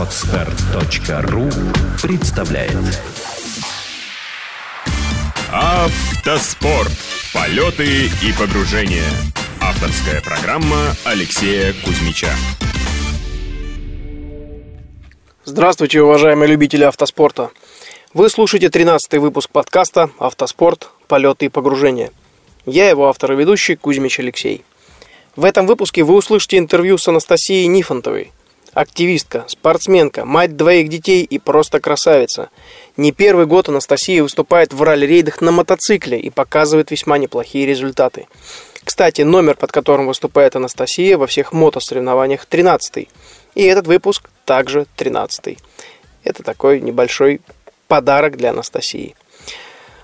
Отстар.ру представляет Автоспорт. Полеты и погружения. Авторская программа Алексея Кузьмича. Здравствуйте, уважаемые любители автоспорта. Вы слушаете 13-й выпуск подкаста «Автоспорт. Полеты и погружения». Я его автор и ведущий Кузьмич Алексей. В этом выпуске вы услышите интервью с Анастасией Нифонтовой. Активистка, спортсменка, мать двоих детей и просто красавица. Не первый год Анастасия выступает в ралли-рейдах на мотоцикле и показывает весьма неплохие результаты. Кстати, номер, под которым выступает Анастасия во всех мотосоревнованиях 13 И этот выпуск также 13 Это такой небольшой подарок для Анастасии.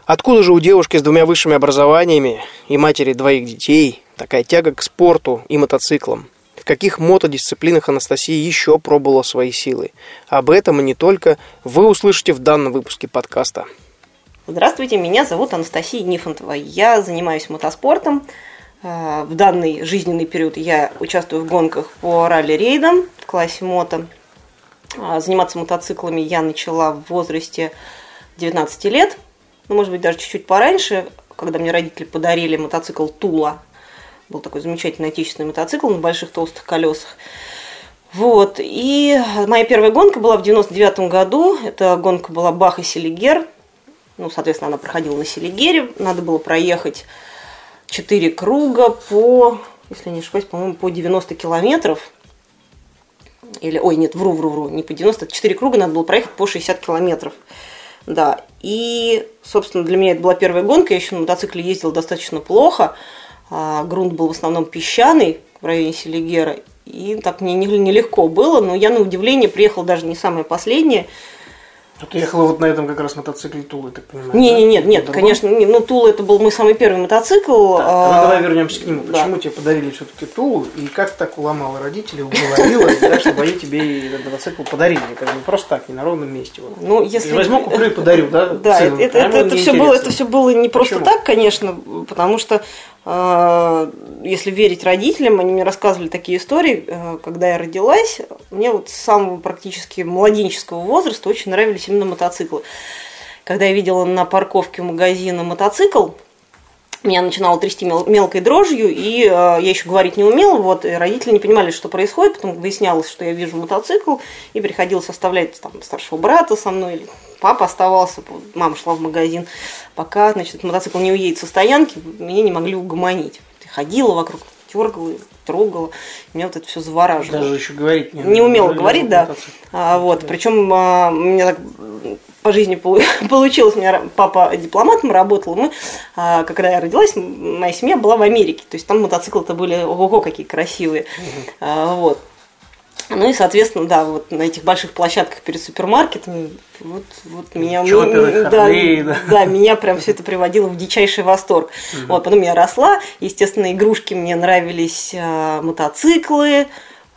Откуда же у девушки с двумя высшими образованиями и матери двоих детей такая тяга к спорту и мотоциклам? Каких мотодисциплинах Анастасия еще пробовала свои силы? Об этом и не только вы услышите в данном выпуске подкаста. Здравствуйте, меня зовут Анастасия Нифонтова. Я занимаюсь мотоспортом. Э, в данный жизненный период я участвую в гонках по ралли-рейдам в классе мото. Э, заниматься мотоциклами я начала в возрасте 19 лет – ну, может быть, даже чуть-чуть пораньше, когда мне родители подарили мотоцикл Тула. Был такой замечательный отечественный мотоцикл на больших толстых колесах. Вот. И моя первая гонка была в 99 году. Эта гонка была Бах и Селигер. Ну, соответственно, она проходила на Селигере. Надо было проехать 4 круга по, если не ошибаюсь, по-моему, по 90 километров. Или, ой, нет, вру, вру, вру, не по 90, 4 круга надо было проехать по 60 километров. Да, и, собственно, для меня это была первая гонка. Я еще на мотоцикле ездила достаточно плохо. А, грунт был в основном песчаный в районе Селигера. И так мне нелегко было, но я на удивление приехала даже не самое последнее. А ты ехала вот на этом как раз мотоцикле Тулы, так понимаю? Не, не, нет, нет, Другой? конечно, не, ну Тула это был мой самый первый мотоцикл. Так, а... давай вернемся к нему. Да. Почему тебе подарили все-таки Тулу и как так уломала родителей, уговорила, чтобы они тебе этот мотоцикл подарили? Как бы просто так, не на ровном месте. Ну, если возьму, куплю и подарю, да? Да, это, это, все было, это все было не просто так, конечно, потому что а, если верить родителям, они мне рассказывали такие истории, э, когда я родилась, мне вот с самого практически младенческого возраста очень нравились именно мотоциклы. Когда я видела на парковке магазина мотоцикл, меня начинало трясти мелкой дрожью, и э, я еще говорить не умела, вот, и родители не понимали, что происходит, потом выяснялось, что я вижу мотоцикл, и приходилось оставлять там старшего брата со мной, или папа оставался, мама шла в магазин, пока, значит, мотоцикл не уедет со стоянки, меня не могли угомонить. Ходила вокруг, дергала, трогала, меня вот это все завораживало. Даже еще говорить не, не умела говорить, да. А, вот, да. причем а, меня так по жизни получилось. У меня папа дипломатом работал. Мы, а, когда я родилась, моя семья была в Америке. То есть там мотоциклы-то были ого-го какие красивые. Угу. Вот. Ну и, соответственно, да, вот на этих больших площадках перед супермаркетами, вот, вот меня, Чоперы, да, Харлей, да. да, меня прям все это приводило в дичайший восторг. Угу. Вот, потом я росла, естественно, игрушки мне нравились, э, мотоциклы,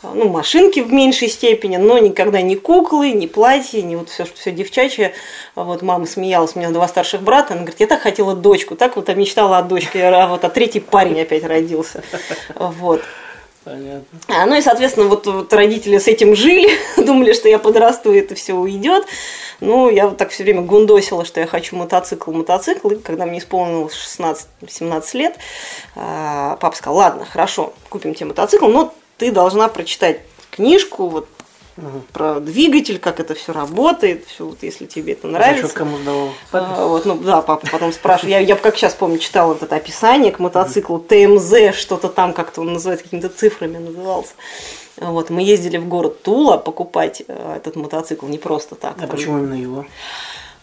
ну, машинки в меньшей степени, но никогда не куклы, не платья, не вот все, все девчачье. Вот мама смеялась, у меня два старших брата, она говорит, я так хотела дочку, так вот мечтала о дочке, а вот а третий парень опять родился. Вот. Понятно. А, ну и, соответственно, вот, вот родители с этим жили, думали, что я подрасту, и это все уйдет. Ну, я вот так все время гундосила, что я хочу мотоцикл, мотоцикл. И когда мне исполнилось 16-17 лет, а, папа сказал, ладно, хорошо, купим тебе мотоцикл, но ты должна прочитать книжку, вот угу. про двигатель, как это все работает, все, вот, если тебе это нравится. Зачет кому сдавал? А, вот, ну да, папа потом спрашивает. Я, я как сейчас помню, читала вот это описание к мотоциклу ТМЗ, что-то там как-то он называется какими-то цифрами назывался. Вот, мы ездили в город Тула покупать э, этот мотоцикл не просто так. А там... почему именно его?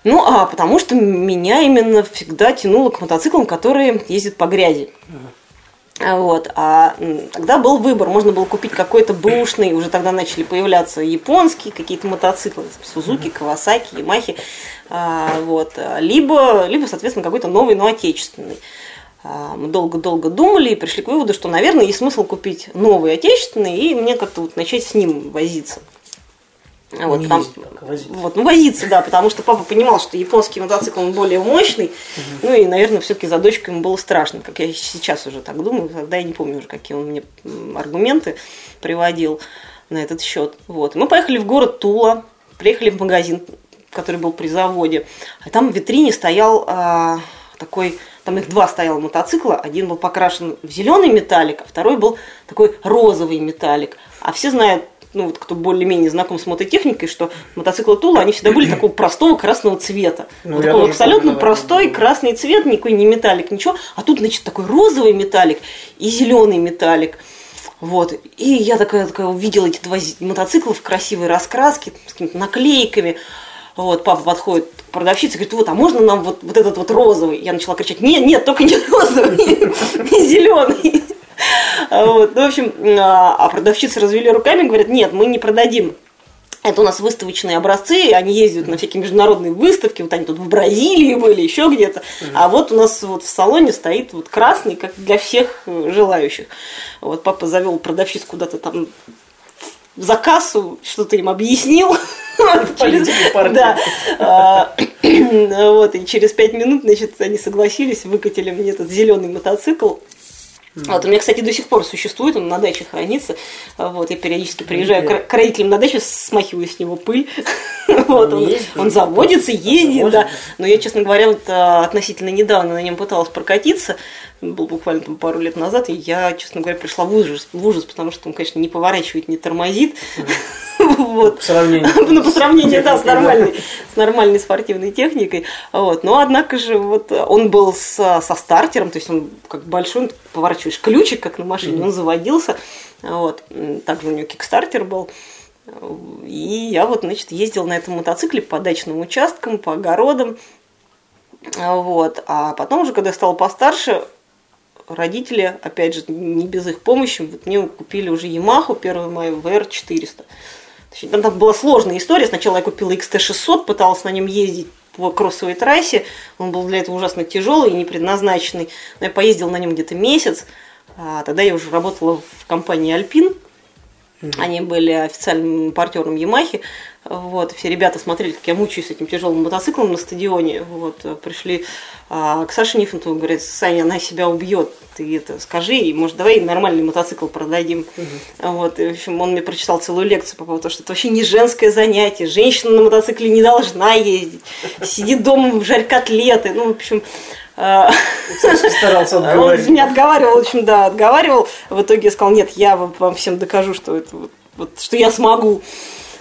Ну, а потому что меня именно всегда тянуло к мотоциклам, которые ездят по грязи. Угу. Вот. А тогда был выбор, можно было купить какой-то бэушный, уже тогда начали появляться японские какие-то мотоциклы, Сузуки, Кавасаки, Ямахи, а, вот. либо, либо, соответственно, какой-то новый, но отечественный. А, мы долго-долго думали и пришли к выводу, что, наверное, есть смысл купить новый отечественный и мне как-то вот начать с ним возиться. Вот, не там, ездить, вот, ну, возиться, да, потому что папа понимал, что японский мотоцикл он более мощный, угу. ну и, наверное, все-таки за дочку ему было страшно, как я сейчас уже так думаю, тогда я не помню уже, какие он мне аргументы приводил. на этот счет. Вот. Мы поехали в город Тула, приехали в магазин, который был при заводе. А там в витрине стоял а, такой, там их два стояло мотоцикла. Один был покрашен в зеленый металлик, а второй был такой розовый металлик. А все знают, ну вот кто более-менее знаком с мототехникой, что мотоциклы Тула, они всегда были такого простого красного цвета. Ну, вот такой абсолютно помню, да. простой красный цвет, никакой не металлик, ничего. А тут, значит, такой розовый металлик и зеленый металлик. Вот. И я такая, такая увидела эти два мотоцикла в красивой раскраске, с какими-то наклейками. Вот, папа подходит к продавщице и говорит, вот, а можно нам вот, вот этот вот розовый? Я начала кричать, нет, нет, только не розовый, не зеленый. Вот, ну, в общем, а а продавщицы развели руками, говорят, нет, мы не продадим. Это у нас выставочные образцы, они ездят на всякие международные выставки, вот они тут в Бразилии были, еще где-то. А вот у нас вот в салоне стоит вот красный, как для всех э, желающих. Вот папа завел продавщиц куда-то там за кассу, что-то им объяснил. Да. А, Вот, и через пять минут, значит, они согласились, выкатили мне этот зеленый мотоцикл. Вот, у меня, кстати, до сих пор существует, он на даче хранится. Вот, я периодически приезжаю к, к родителям на дачу, смахиваю с него пыль. Вот, он, ездит? он заводится, ездит, да. Но я, честно говоря, вот а, относительно недавно на нем пыталась прокатиться, был буквально там пару лет назад, и я, честно говоря, пришла в ужас, в ужас потому что он, конечно, не поворачивает, не тормозит. Вот. По сравнению. Ну, по сравнению, да, с нормальной, с нормальной спортивной техникой. Вот. Но, однако же, вот он был со, со стартером, то есть он как большой, он поворачиваешь ключик, как на машине, он заводился. Вот. Также у него кикстартер был. И я вот, значит, ездила на этом мотоцикле по дачным участкам, по огородам. Вот. А потом уже, когда я стала постарше, родители, опять же, не без их помощи, вот мне купили уже Yamaha первую мою VR400. Там, там была сложная история. Сначала я купила XT600, пыталась на нем ездить по кроссовой трассе. Он был для этого ужасно тяжелый и не предназначенный. Но я поездила на нем где-то месяц. А тогда я уже работала в компании Alpine. Они были официальным партнером Ямахи. Вот, все ребята смотрели, как я мучаюсь с этим тяжелым мотоциклом на стадионе. Вот, пришли а, к Саше Нифонтову, говорят, Саня, она себя убьет, ты это скажи, и, может, давай нормальный мотоцикл продадим. Вот, и, в общем, он мне прочитал целую лекцию по поводу того, что это вообще не женское занятие, женщина на мотоцикле не должна ездить, сидит дома, жарь котлеты, ну, в общем, старался он отговорить. меня отговаривал, в общем, да, отговаривал. В итоге сказал, нет, я вам всем докажу, что это вот, что я смогу.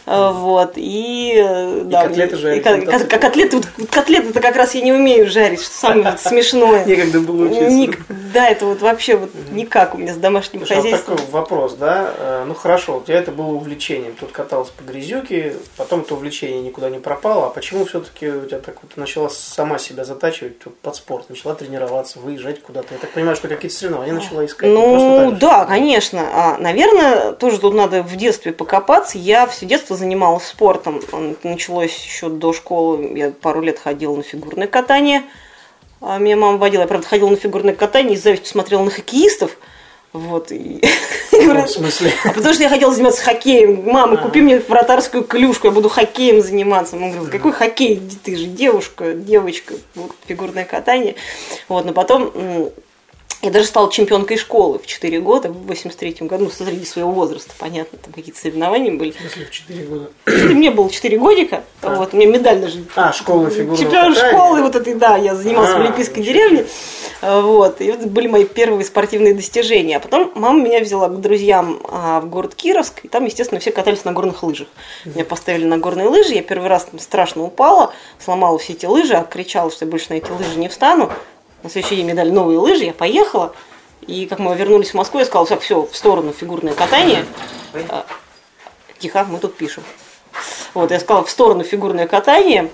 Вот, и, э, да, котлеты мне- жарить и котлеты, вот, вот котлеты как раз я не умею жарить, что самое вот смешное. Некогда было учиться. Ник- да, это вот вообще вот никак у меня с домашним Слушай, а вот хозяйством. такой вопрос, да? Э, Ну хорошо, у тебя это было увлечением. Тут каталась по грязюке, потом это увлечение никуда не пропало. А почему все-таки у тебя так вот начала сама себя затачивать вот под спорт? Начала тренироваться, выезжать куда-то. Я так понимаю, что какие-то соревнования начала искать. Ну да, конечно. А, наверное, тоже тут надо в детстве покопаться. Я все детство занималась спортом. Началось еще до школы. Я пару лет ходила на фигурное катание. А Меня мама водила. Я, правда, ходила на фигурное катание и с завистью смотрела на хоккеистов. Вот. и- Ну, в смысле? А потому что я хотела заниматься хоккеем. Мама, купи мне вратарскую клюшку, я буду хоккеем заниматься. Мама говорит, какой хоккей? Ты же девушка, девочка, вот, фигурное катание. Вот, но потом я даже стала чемпионкой школы в 4 года, в 83 году, ну, среди своего возраста, понятно, там какие-то соревнования были. В смысле, в 4 года. Мне было 4 годика, вот, у меня медаль даже А, школа фигурного Чемпион катания. школы, вот этой, да, я занималась в А, Олимпийской ничего деревне. А, Вот, и это были мои первые спортивные достижения. А потом мама меня взяла к друзьям а, в город Кировск, и там, естественно, все катались на горных лыжах. Меня поставили на горные лыжи, я первый раз там страшно упала, сломала все эти лыжи, а кричала, что я больше на эти лыжи не встану. На следующий день мне дали новые лыжи, я поехала. И как мы вернулись в Москву, я сказала, так, все, в сторону фигурное катание. А, Тихо, мы тут пишем. Вот, я сказала, в сторону фигурное катание.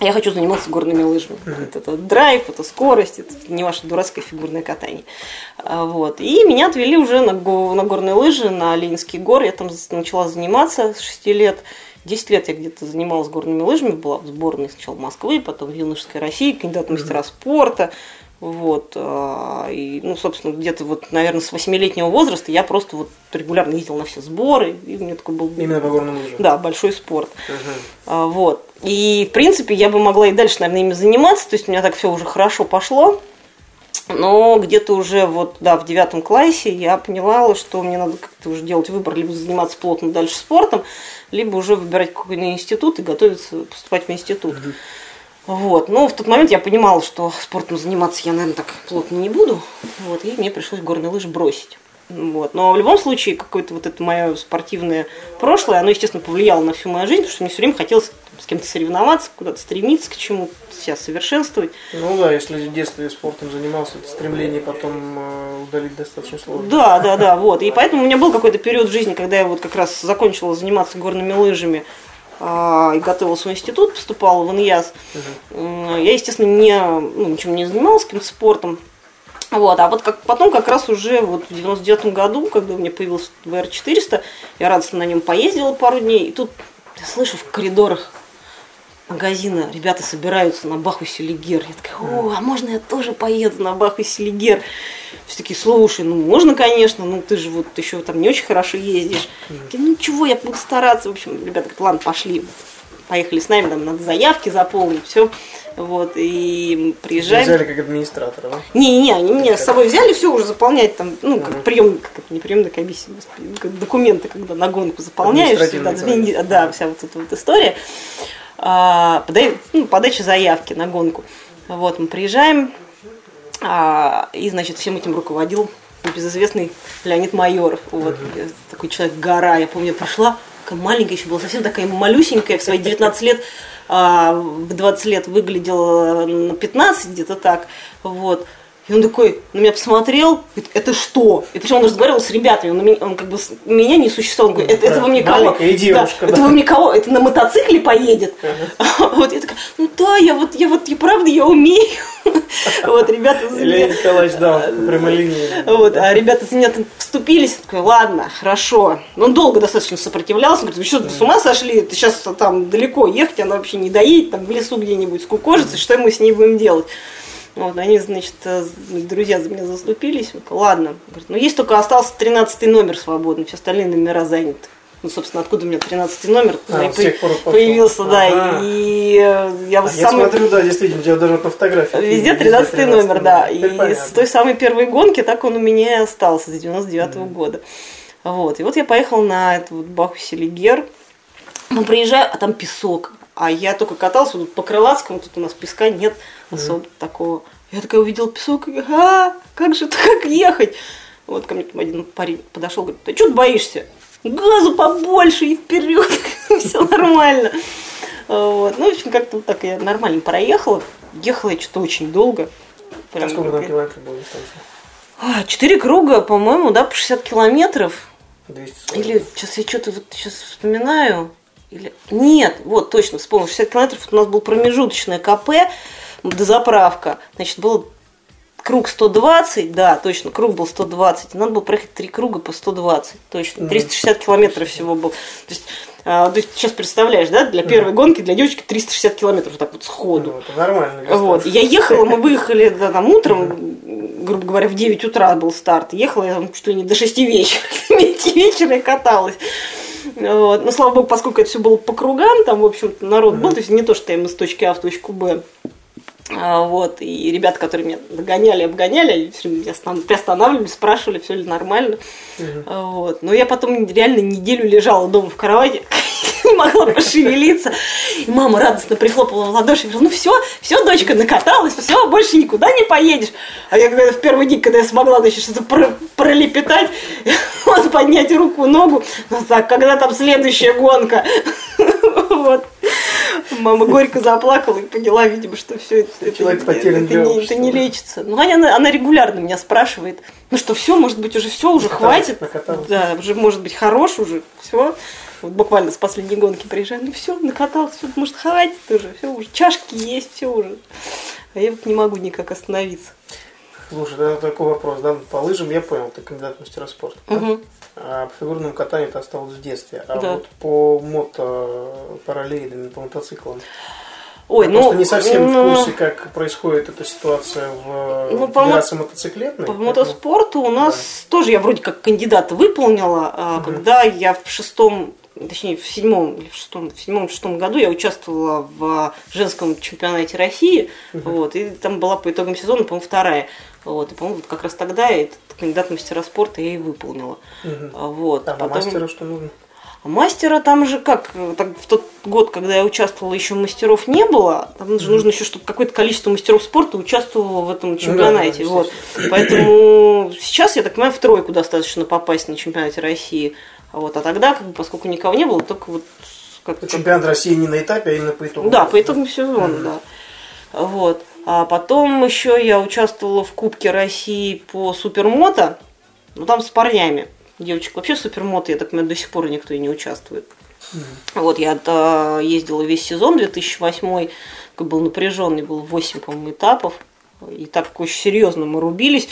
Я хочу заниматься горными лыжами. Это, это драйв, это скорость, это не ваше дурацкое фигурное катание. А, Вот. И меня отвели уже на, го- на горные лыжи, на Ленинский гор. Я там начала заниматься с 6 лет. 10 лет я где-то занималась горными лыжами, была в сборной сначала Москвы, потом в юношеской России, кандидат мастера спорта. Вот. а, И, ну, собственно, где-то вот, наверное, с 8-летнего возраста я просто вот регулярно ездила на все сборы. И у меня такой был Именно по горным лыжам. да, большой спорт. А, Вот. И, в принципе, я бы могла и дальше, наверное, ими заниматься. То есть у меня так все уже хорошо пошло. Но где-то уже вот, да, в девятом классе я поняла, что мне надо как-то уже делать выбор, либо заниматься плотно дальше спортом, либо уже выбирать какой-то институт и готовиться поступать в институт. Вот. Но в тот момент я понимала, что спортом заниматься я, наверное, так плотно не буду. Вот. И мне пришлось горные лыжи бросить. Вот. Но в любом случае, какое-то вот это мое спортивное прошлое, оно, естественно, повлияло на всю мою жизнь, потому что мне все время хотелось с кем-то соревноваться, куда-то стремиться к чему-то, себя совершенствовать. Ну да, если в детстве спортом занимался, это стремление потом э, удалить достаточно сложно. Да, да, да, вот. И поэтому у меня был какой-то период в жизни, когда я вот как раз закончила заниматься горными лыжами а, и готовилась в институт, поступала в ИНЯС. Угу. Я, естественно, не, ну, ничем не занималась каким-то спортом. Вот, а вот как, потом как раз уже вот в 99 году, когда у меня появился VR400, я радостно на нем поездила пару дней, и тут я слышу в коридорах магазина ребята собираются на Баху Селигер. Я такая, о, а можно я тоже поеду на Баху Селигер? Все такие, слушай, ну можно, конечно, ну ты же вот еще там не очень хорошо ездишь. Я, ну чего, я буду стараться. В общем, ребята говорят, ладно, пошли. Поехали с нами, там надо заявки заполнить, все. Вот, и приезжаем. Взяли как администратора, да? Не-не-не, они меня с собой взяли, все уже заполнять там, ну, как прием, как это, не прием на комиссию, как документы, когда на гонку заполняешь, да, да, да, вся вот эта вот история. А, ну, подача заявки на гонку. Вот, мы приезжаем, а, и, значит, всем этим руководил безызвестный Леонид Майоров. Вот, такой человек гора. Я помню, я пришла, такая маленькая еще была, совсем такая малюсенькая, в свои 19 лет а, в 20 лет выглядела на 15, где-то так. Вот. И он такой на меня посмотрел, говорит, это что? И причем он разговаривал с ребятами, он, меня, он как бы меня не существовал. Он говорит, это, это вам не кого? Девушка, да, да. Это вам не кого? Это на мотоцикле поедет? Uh-huh. Вот я такая, ну да, я вот, я вот, я правда, я умею. Вот, ребята за меня... Николаевич, да, прямой линии. Вот, а ребята за меня вступились, такой, ладно, хорошо. Но он долго достаточно сопротивлялся, говорит, вы что, с ума сошли? Ты сейчас там далеко ехать, она вообще не доедет, там в лесу где-нибудь скукожится, что мы с ней будем делать? Вот, они, значит, э, друзья за меня заступились. Ладно. Говорит, ну есть только остался 13 номер свободный, все остальные номера заняты. Ну, собственно, откуда у меня 13 номер а, по- появился, да. Ага. И я, а самый... я смотрю, да, действительно, у тебя даже по фотографии. Везде 13, 13 номер, да. И понятно. с той самой первой гонки так он у меня и остался, с 99 -го mm. года. Вот. И вот я поехала на эту вот Баху Селигер. Ну, приезжаю, а там песок. А я только катался вот по Крылатскому, тут у нас песка нет особо mm. такого. Я такая увидела песок, и а, как же это, как ехать? Вот ко мне один парень подошел, говорит, ты что ты боишься? Газу побольше и вперед, все нормально. Вот. Ну, в общем, как-то вот так я нормально проехала. Ехала я что-то очень долго. Прям а сколько там километров было а, Четыре круга, по-моему, да, по 60 километров. 240. Или сейчас я что-то вот сейчас вспоминаю. Или... Нет, вот точно вспомнил, 60 километров у нас был промежуточное КП, дозаправка. Значит, был круг 120, да, точно, круг был 120, и надо было проехать три круга по 120, точно, 360 километров всего был. То есть, а, то есть сейчас представляешь, да, для первой гонки, для девочки 360 километров вот так вот сходу. Ну, это нормально. Вот, я ехала, мы выехали да, там утром, грубо говоря, в 9 утра был старт, ехала я там чуть ли не до 6 вечера, 5 вечера я каталась. Вот. Но, слава богу, поскольку это все было по кругам, там, в общем-то, народ был, то есть не то, что я из точки А в точку Б. А, вот, и ребята, которые меня догоняли, обгоняли, все время приостанавливали, спрашивали, все ли нормально. Угу. Вот. Но я потом реально неделю лежала дома в кровати, не могла пошевелиться. И мама радостно прихлопала в ладоши и говорила, ну все, все, дочка, накаталась, все, больше никуда не поедешь. А я когда в первый день, когда я смогла значит, что-то пролепетать, вот, поднять руку, ногу, ну так, когда там следующая гонка? Вот. Мама горько заплакала и поняла, видимо, что все это, это, это, это, не, это не лечится. Ну, она, она регулярно меня спрашивает, ну что, все, может быть, уже все, уже хватит. Да, уже может быть хорош уже, все. Вот буквально с последней гонки приезжаю, ну все, накатался, все, может, хватит уже, все уже, чашки есть, все уже. А я вот не могу никак остановиться. Слушай, это такой вопрос, да, по лыжам я понял, ты кандидат в мастера спорта. Угу. Да? А по фигурному катанию это осталось в детстве. А да. вот по мото параллелям, по мотоциклам. Ой, Я ну, просто не совсем ну, в курсе, как происходит эта ситуация в ну, по Федерации мотоциклетной. По мотоспорту у нас да. тоже я вроде как кандидата выполнила, угу. когда я в шестом точнее, в седьмом или в шестом, в седьмом шестом году я участвовала в женском чемпионате России, вот, и там была по итогам сезона, по-моему, вторая. Вот, и, по-моему, как раз тогда этот кандидат мастера спорта я и выполнила. Мгм. Вот. А по Потом- мастеру что нужно? а мастера там же как, так, в тот год, когда я участвовала, еще мастеров не было. Там же нужно еще, чтобы какое-то количество мастеров спорта участвовало в этом чемпионате. да, вот. Поэтому сейчас, я так понимаю, в тройку достаточно попасть на чемпионате России. А Вот. А тогда, как бы, поскольку никого не было, только вот как, как- Чемпионат России не на этапе, а именно по итогу. да, по итогам сезона, да. Вот. А потом еще я участвовала в Кубке России по супермото, ну там с парнями. Девочек вообще супермото, я так понимаю, до сих пор никто и не участвует. Вот, я э, ездила весь сезон 2008, как был напряженный, был 8, по-моему, этапов. И так очень серьезно мы рубились.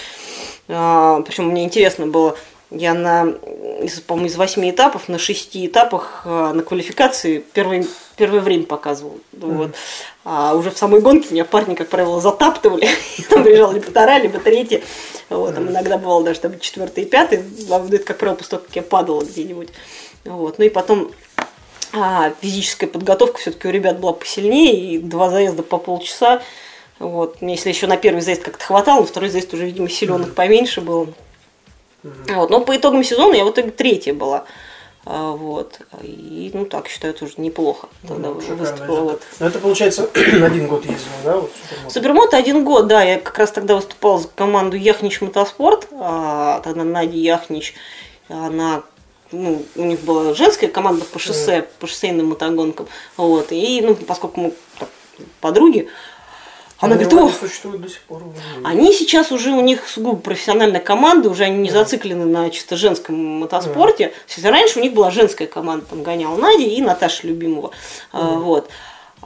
А, Причем мне интересно было, я на, из, по-моему, из 8 этапов на 6 этапах а, на квалификации первое, первое время показывал. Вот. А уже в самой гонке меня парни, как правило, затаптывали. Там приезжал либо вторая, либо третья. Вот, там иногда бывало даже там четвертый и пятый. А Это, как правило, после того, как я падала где-нибудь. Вот. Ну и потом а, физическая подготовка все-таки у ребят была посильнее, и два заезда по полчаса. Вот. Мне, если еще на первый заезд как-то хватало, на второй заезд уже, видимо, силенок поменьше было. Вот. Но по итогам сезона я в итоге третья была. А, Вот. И, ну, так считаю, тоже неплохо. Тогда Ну, уже шикарный выступила. результат. Вот. Ну, это, получается, один год ездил, да? Вот, супермото? Супермото один год, да, я как раз тогда выступала за команду Яхнич Мотоспорт, а, тогда Надя Яхнич, она, ну, у них была женская команда по шоссе, по шоссейным мотогонкам, вот, и, ну, поскольку мы так, подруги, она Они говорит, «О, существуют до сих пор. они сейчас уже, у них сугубо профессиональная команда, уже они не зациклены на чисто женском мотоспорте. Если раньше у них была женская команда, там гоняла Надя и Наташа Любимова. А, Вот.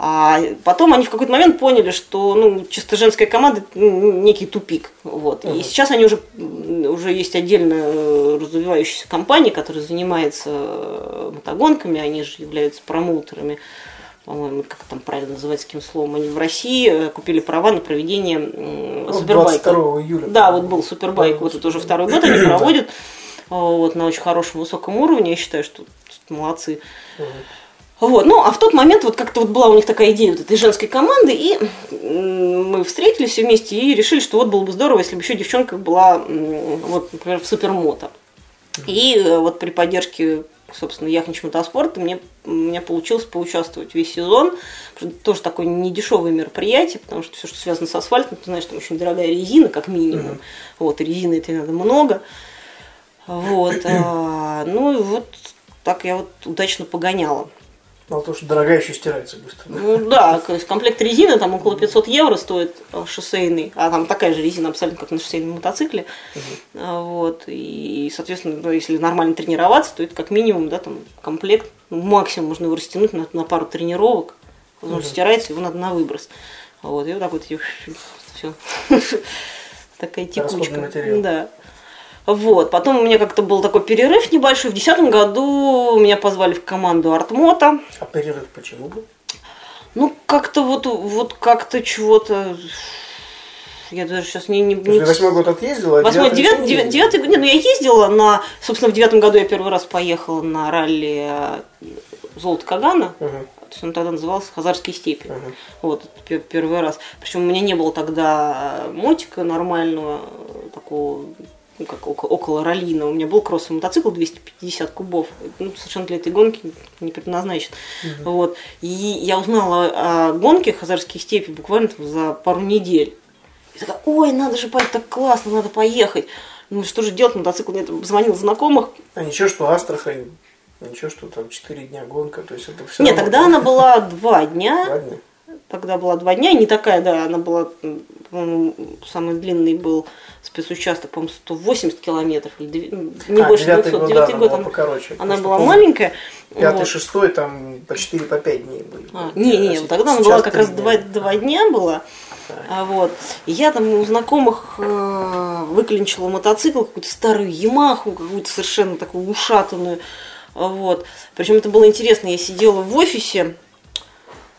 А потом они в какой-то момент поняли, что ну, чисто женская команда некий тупик. Вот. И сейчас они уже, уже есть отдельная э, развивающаяся компания, которая занимается э, мотогонками, они же являются промоутерами по-моему, как там правильно называется, каким словом, они в России э, купили права на проведение Ну, супербайка. 22 июля. Да, вот был супербайк, вот это уже второй год они проводят вот, на очень хорошем, высоком уровне. Я считаю, что молодцы. Вот, ну, а в тот момент вот как-то вот была у них такая идея вот этой женской команды, и мы встретились все вместе и решили, что вот было бы здорово, если бы еще девчонка была, вот, например, в супермото. И э, вот при поддержке, собственно, Яхнич Мотоспорта мне, у меня получилось поучаствовать весь сезон. Тоже такое недешевое мероприятие, потому что все, что связано с асфальтом, ты знаешь, там очень дорогая резина, как минимум. Вот, и резины это надо много. Вот. а, ну и вот так я вот удачно погоняла. Мало того, что дорогая еще стирается быстро. Ну да, то есть комплект резины там около 500 евро стоит а, шоссейный, а там такая же резина абсолютно как на шоссейном мотоцикле. А, Вот, и, соответственно, ну, если нормально тренироваться, то это как минимум, да, там комплект, ну, максимум можно его растянуть на, на пару тренировок, потому что стирается, его надо на выброс. Вот, и вот так вот все. Такая текучка. Да. Вот, потом у меня как-то был такой перерыв небольшой. В 2010 году меня позвали в команду Артмота. А перерыв почему был? Ну, как-то вот, вот как-то чего-то... Я даже сейчас не... не, не... восьмой год отъездила, а Восьмой, девятый девятый, девятый, нет, ну я ездила на, собственно, в девятом году я первый раз поехала на ралли э, Золото Кагана, Мгм. то есть он тогда назывался Хазарские степи, Мгм. вот, первый раз, причем у меня не было тогда э, мотика нормального, э, такого, ну, как око- около раллийного, у меня был кроссовый мотоцикл 250 кубов, ну, совершенно для этой гонки не предназначен, вот, и я узнала о гонке Хазарские степи буквально там за пару недель, и такая, ой, надо же, парень, так классно, надо поехать. Ну что же делать, мотоцикл нет, звонил знакомых. А ничего, что Астрахань, ничего, что там 4 дня гонка, то есть это все Нет, тогда она была два дня. Ладно. Тогда была два дня, и не такая, да, она была, по-моему, самый длинный был спецучасток, по-моему, 180 километров, или ну, не А, больше девятый 200. год, Девятый да, год она покороче. она была помню, маленькая. Пятый, вот. шестой, там по 4, по 5 дней были. А, не, не, А тогда она была как раз дня. два, два дня была. А, вот. И я там у знакомых э, выклинчила мотоцикл, какую-то старую Ямаху, какую-то совершенно такую ушатанную. Вот. Причем это было интересно, я сидела в офисе,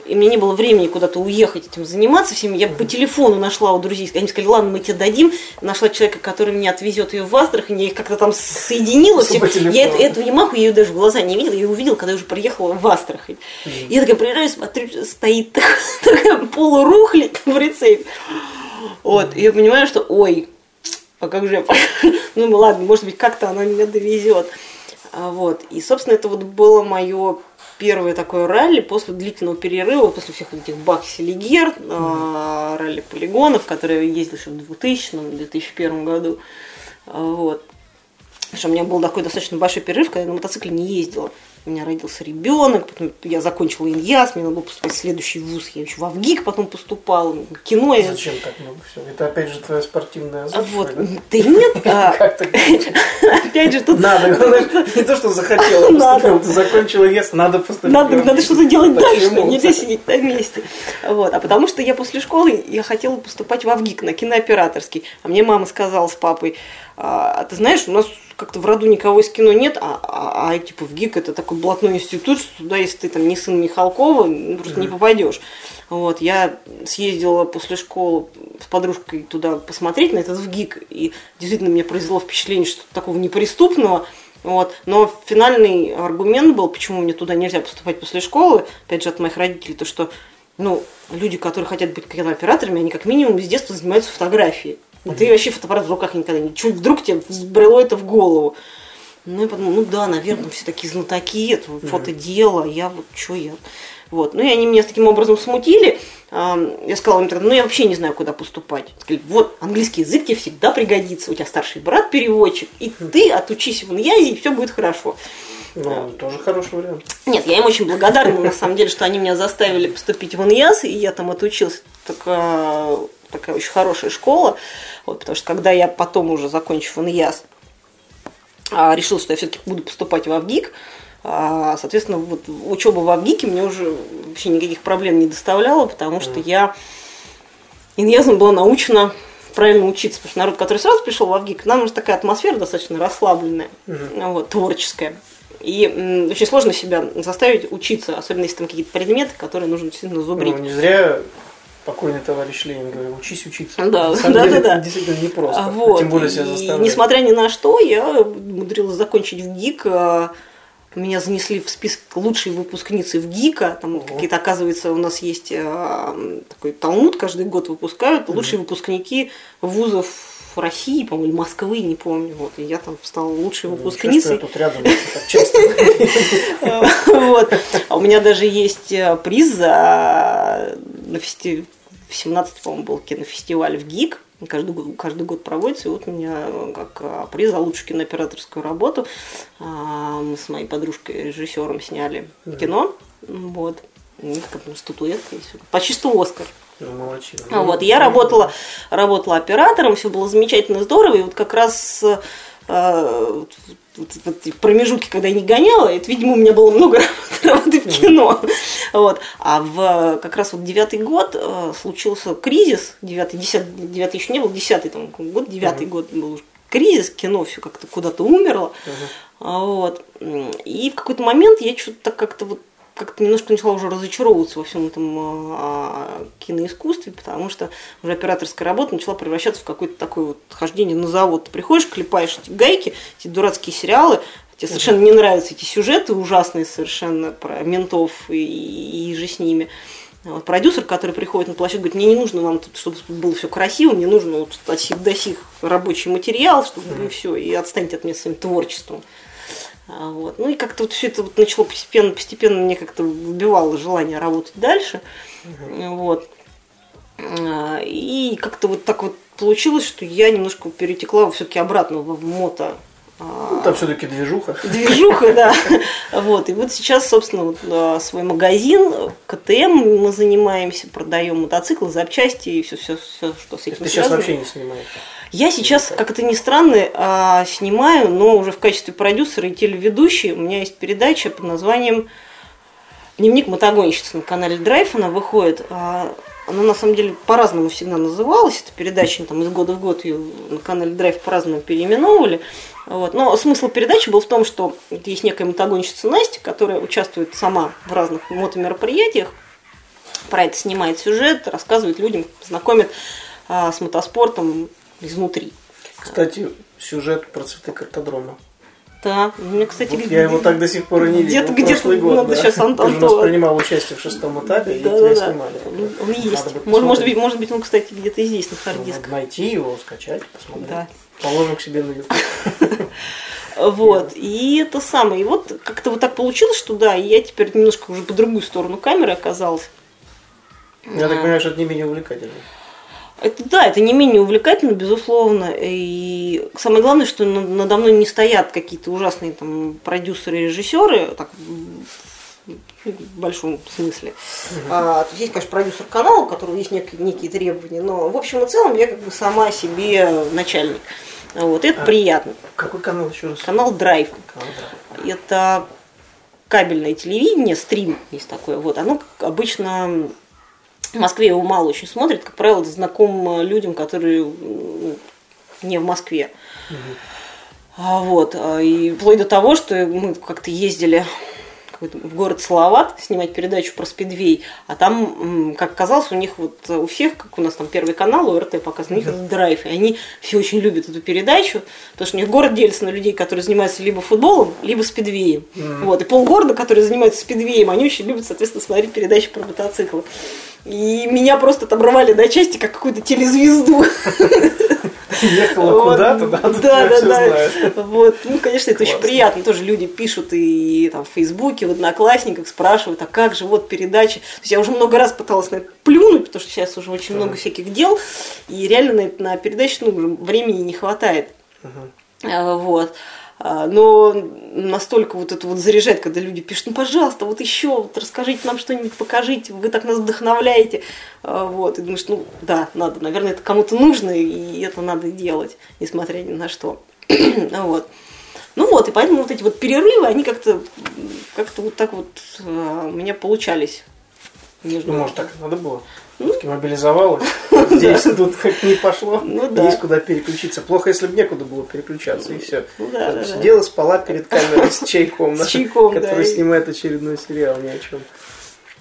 и мне не было времени куда-то уехать этим заниматься всеми. Я по телефону нашла у друзей, они сказали, ладно, мы тебе дадим. Нашла человека, который меня отвезет ее в Астрахань, я их как-то там соединила. Все. Я эту, эту Ямаху, я ее даже в глаза не видела, я ее увидела, когда я уже приехала в Астрахань. Mm-hmm. Я такая приезжаю, смотрю, стоит такая полурухлядь в прицепе. Вот, и я понимаю, что, ой, а как же я... ну ладно, может быть, как-то она меня довезет. А, вот. И, собственно, это вот было мое первое такое ралли после длительного перерыва, после всех этих Бахси Лигер, mm-hmm. ралли полигонов, которые я ездил еще в 2000-2001 году. А, вот. Что у меня был такой достаточно большой перерыв, когда я на мотоцикле не ездила у меня родился ребенок, потом я закончила ИНЯС, мне надо было поступать в следующий вуз, я еще в АВГИК потом поступала, кино. Я... Зачем так много всего? Это опять же твоя спортивная зона. Вот, да нет. А опять же тут... Надо, не то, что захотела надо. закончила ИНЯС, надо поступить. Надо, надо что-то делать дальше, нельзя сидеть на месте. Вот, а потому что я после школы, я хотела поступать в АВГИК на кинооператорский, а мне мама сказала с папой, а, а ты знаешь, у нас как-то в роду никого из кино нет, а, а, а типа в ГИК это такой блатной институт, что туда, если ты там не сын Михалкова, ну, просто mm-hmm. не попадешь. Вот, я съездила после школы с подружкой туда посмотреть на этот в ГИК, и действительно мне произвело впечатление, что такого неприступного. Вот. Но финальный аргумент был, почему мне туда нельзя поступать после школы, опять же, от моих родителей, то что ну, люди, которые хотят быть кинооператорами, они как минимум с детства занимаются фотографией. А ты вообще фотоаппарат в руках никогда не... Чуть вдруг тебе взбрело это в голову. Ну, я подумала, ну да, наверное, все такие знатоки, это фотодело, я вот, что я... Вот. Ну, и они меня таким образом смутили. Я сказала им тогда, ну, я вообще не знаю, куда поступать. Сказали, вот, английский язык тебе всегда пригодится. У тебя старший брат переводчик, и ты отучись в Иньязе, и все будет хорошо. Ну, тоже хороший вариант. Нет, я им очень благодарна, на самом деле, что они меня заставили поступить в Иньяз, и я там отучилась. Так, такая очень хорошая школа. Вот, потому что когда я потом уже закончив ИНЯС, а, решил, что я все-таки буду поступать в Авгик, а, соответственно, вот учеба в Авгике мне уже вообще никаких проблем не доставляла, потому что я иньязом была научена правильно учиться, потому что народ, который сразу пришел в Авгик, нам уже такая атмосфера достаточно расслабленная, mm вот, творческая. И очень сложно себя заставить учиться, особенно если там какие-то предметы, которые нужно действительно зубрить. Ну, не зря покойный товарищ Ленин говорил, учись учиться. Да, на самом да, деле, да, да. Это действительно непросто. А, вот. Тем более себя заставлять. несмотря ни на что, я умудрилась закончить в ГИК. А, меня занесли в список лучшей выпускницы в ГИКа. Там угу. какие-то, оказывается, у нас есть а, такой талмуд, каждый год выпускают. Лучшие угу. выпускники вузов России, по-моему, или Москвы, не помню. Вот, и я там стала лучшей ну, выпускницей. я тут рядом. Вот. А у меня даже есть э, приз за на фестивале в 17 по-моему, был кинофестиваль в ГИК, каждый год, каждый год проводится, и вот у меня как а, приз за лучшую кинооператорскую работу мы с моей подружкой режиссером сняли кино, вот, как статуэтка, почти что Оскар. Ну, молодчина. А, вот, я работала, работала оператором, все было замечательно, здорово, и вот как раз а, вот, вот, промежутки, когда я не гоняла, это, видимо, у меня было много работы в кино. Вот. А в как раз вот девятый год э, случился кризис, девятый, десятый, девятый еще не был, десятый там год, девятый год был кризис, кино все как-то куда-то умерло. Вот. И в какой-то момент я что-то как-то вот как-то немножко начала уже разочаровываться во всем этом а, киноискусстве, потому что уже операторская работа начала превращаться в какое-то такое вот хождение на завод. Ты приходишь, клепаешь эти гайки, эти дурацкие сериалы, тебе совершенно не нравятся эти сюжеты ужасные совершенно про ментов и, и же с ними. Вот, продюсер, который приходит на площадку, говорит, мне не нужно вам тут, чтобы было все красиво, мне нужно вот от сих до сих рабочий материал, чтобы mm-hmm. все, и отстаньте от меня своим творчеством. А, вот. Ну и как-то вот все это вот начало постепенно, постепенно мне как-то выбивало желание работать дальше. Угу. Вот. А, и как-то вот так вот получилось, что я немножко перетекла все-таки обратно в мото а, ну, там все-таки движуха. Движуха, да. Вот. И вот сейчас, собственно, вот, свой магазин, КТМ мы занимаемся, продаем мотоциклы, запчасти и все, все, все, что с этим Ты сейчас вообще не снимаешь? Я сейчас, как это ни странно, а, снимаю, но уже в качестве продюсера и телеведущей. У меня есть передача под названием «Дневник мотогонщицы» на канале Драйв. Она выходит. А, она на самом деле по-разному всегда называлась. Эта передача там, из года в год ее на канале Драйв по-разному переименовывали. Вот. Но смысл передачи был в том, что есть некая мотогонщица Настя, которая участвует сама в разных мотомероприятиях. про это снимает сюжет, рассказывает людям, знакомит а, с мотоспортом изнутри. Кстати, сюжет про цветы картодрома. Да, мне, кстати, Вот я его так до сих пор и не видел. где-то Прошлый год, надо да. сейчас Ты же Антон. у нас принимал участие в шестом этапе, и Да, тебя да, да. снимали. Он Надо есть. Может, может быть, может быть, он, кстати, где-то и здесь на Ну, харддисках. Надо найти его, скачать, посмотреть. Да. Положим к себе на YouTube. Вот, и это самое. И вот как-то вот так получилось, что да, и я теперь немножко уже по другую сторону камеры оказалась. Я так понимаю, что это не менее увлекательно. Это да, это не менее увлекательно, безусловно. И самое главное, что на- надо мной не стоят какие-то ужасные там продюсеры и режиссеры, так, в большом смысле. А, то есть есть, конечно, продюсер канала, у которого есть некие, некие требования, но в общем и целом я как бы сама себе начальник. Вот, это А. приятно. Какой канал еще раз? Канал Драйв. Канал. Это кабельное телевидение, стрим есть такое. Вот, оно обычно в Москве его мало очень смотрят, как правило, знаком людям, которые ну, не в Москве. А, вот, а, и вплоть до того, что мы как-то ездили в город Салават снимать передачу про спидвей, а там, как оказалось, у них вот э, у всех, как у нас там первый канал, у РТ показан, у них это драйв, и они все очень любят эту передачу, потому что у них город делится на людей, которые занимаются либо футболом, либо спидвеем. Вот, и полгорода, которые занимаются спидвеем, они очень любят, соответственно, смотреть передачи про мотоциклы. И меня просто отобрали до части, как какую-то телезвезду. Ехала Вот. куда-то, да? Да, да. Вот. Ну, конечно, это очень приятно. Тоже люди пишут и там в Фейсбуке, в Одноклассниках спрашивают, а как же вот передачи. То есть я уже много раз пыталась на это плюнуть, потому что сейчас уже очень много всяких дел, и реально на, на передачи ну, времени не хватает. А, Вот. А, Но настолько вот это вот заряжает, когда люди пишут, ну, пожалуйста, вот еще, вот расскажите нам что-нибудь, покажите, вы так нас вдохновляете. А, Вот. И думаешь, ну, да, надо, наверное, это кому-то нужно, и это надо делать, несмотря ни на что. Вот. Ну вот, и поэтому вот эти вот перерывы, они как-то как-то вот так вот а, у меня получались. Между Ну, может, так и надо было. Ну. Все-таки мобилизовалась. Здесь тут хоть не пошло. Ну да. Есть куда переключиться. Плохо, если бы некуда было переключаться, и все. Ну да, да, да. Сидела, спала перед камерой с чайком, С чайком, да, который и- снимает очередной сериал, ни о чем.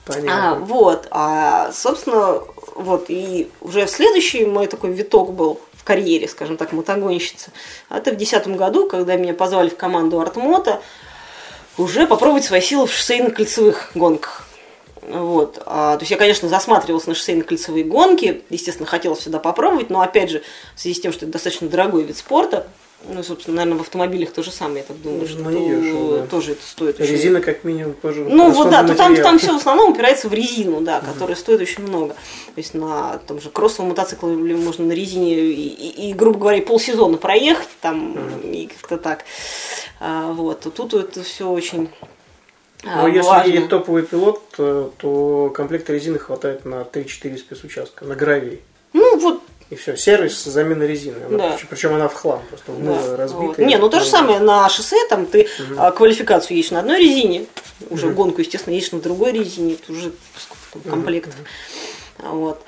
А, Понятно. вот, а, собственно, вот, и уже следующий мой такой виток был в карьере, скажем так, мотогонщицы. А Это в 2010 году, когда меня позвали в команду Артмото уже попробовать свои силы в шоссейно-кольцевых гонках. Вот. А, то есть я, конечно, засматривалась на шоссейно-кольцевые гонки, естественно, хотела всегда попробовать, но опять же, в связи с тем, что это достаточно дорогой вид спорта, ну, собственно, наверное, в автомобилях то же самое, я так думаю, Ну, что недешево, да. тоже это стоит очень Резина, как минимум, тоже. ну вот да, то там, там все в основном упирается в резину, да, которая стоит очень много. То есть на том же кроссовом мотоцикле можно на резине и, и- и, грубо говоря, и полсезона проехать там и как-то так. А, вот, то тут это все очень а, Но если важно. едет топовый пилот, то, комплекта резины хватает на 3-4 спецучастка, на гравии. Ну вот, И все, сервис, замена резины. Она, Да. причем, она в хлам, просто в да, разбитая. вот. Не, ну то же Ну, самое на шоссе, там ты а, квалификацию едешь на одной резине, уже гонку, естественно, едешь на другой резине, это уже сколько там комплектов. А, Вот.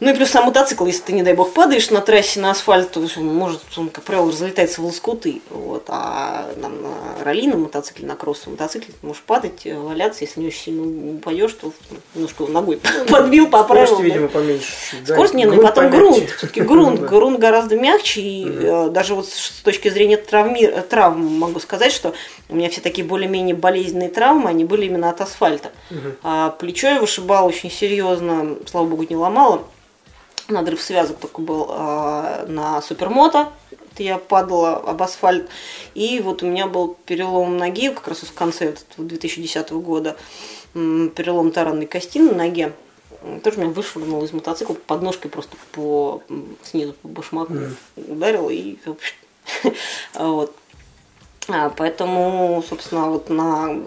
Ну и плюс сам мотоцикл, если ты, не дай бог, падаешь на трассе на асфальт, то может, он, как правило, разлетается в лоскуты. Вот. А там, на ралли, на мотоцикле, на кроссовом мотоцикле ты можешь падать, э, валяться, если не очень сильно упадешь, то немножко ногой подбил, поправил. Скорость, да. видимо, поменьше. да, Скорость, не, ну потом помягче. грунт. Все-таки грунт, Ну грунт гораздо мягче. И э, даже вот с точки зрения травми, э, травм могу сказать, что у меня все такие более-менее болезненные травмы, они были именно от асфальта. А плечо я вышибала очень серьезно, слава богу, не ломала. Надрыв связок только был а, на супермото. Это я падала об асфальт. И вот у меня был перелом ноги, как раз в конце вот этого 2010 года. Перелом таранной кости на ноге. Тоже меня вышвырнуло из мотоцикла подножкой просто по снизу по башмаку ударило и в общем, вот. А, поэтому, собственно, вот на,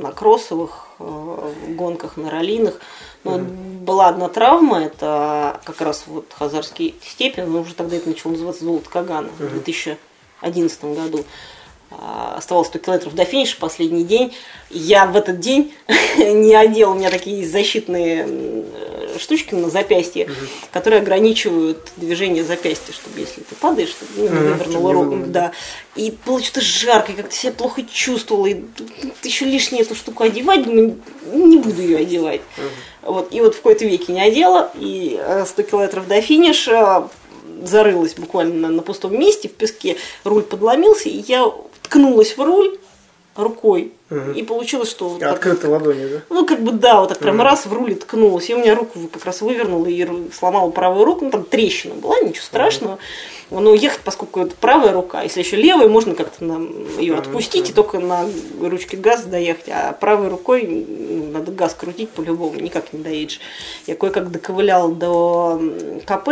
на кроссовых э, гонках, на раллиных, ну, вот была одна травма, это как раз вот Хазарский степень, но уже тогда это начало называться золото Кагана в 2011 году. А, Оставалось 100 километров до финиша, последний день. Я в этот день не одела, у меня такие защитные м, штучки на запястье, которые ограничивают движение запястья, чтобы если ты падаешь, чтобы ну, не не руку. Да. И было что-то жарко, и как-то себя плохо чувствовала. И еще лишнее эту штуку одевать, думаю, не буду ее одевать. Вот. И вот в какой-то веке не одела, и э, 100 километров до финиша зарылась буквально на, пустом месте в песке, руль подломился, и я ткнулась в руль рукой. Мгм. И получилось, что вот так Открытой ладони, да? ну, как бы, да, вот так прям раз в руле ткнулась. И у меня руку как раз вывернула и сломала правую руку. Ну, там трещина была, ничего страшного. Но ехать, поскольку это правая рука, если еще левая, можно как-то нам ее отпустить и только на ручке газа доехать. А правой рукой надо газ крутить по-любому, никак не доедешь. Я кое-как доковыляла до КП,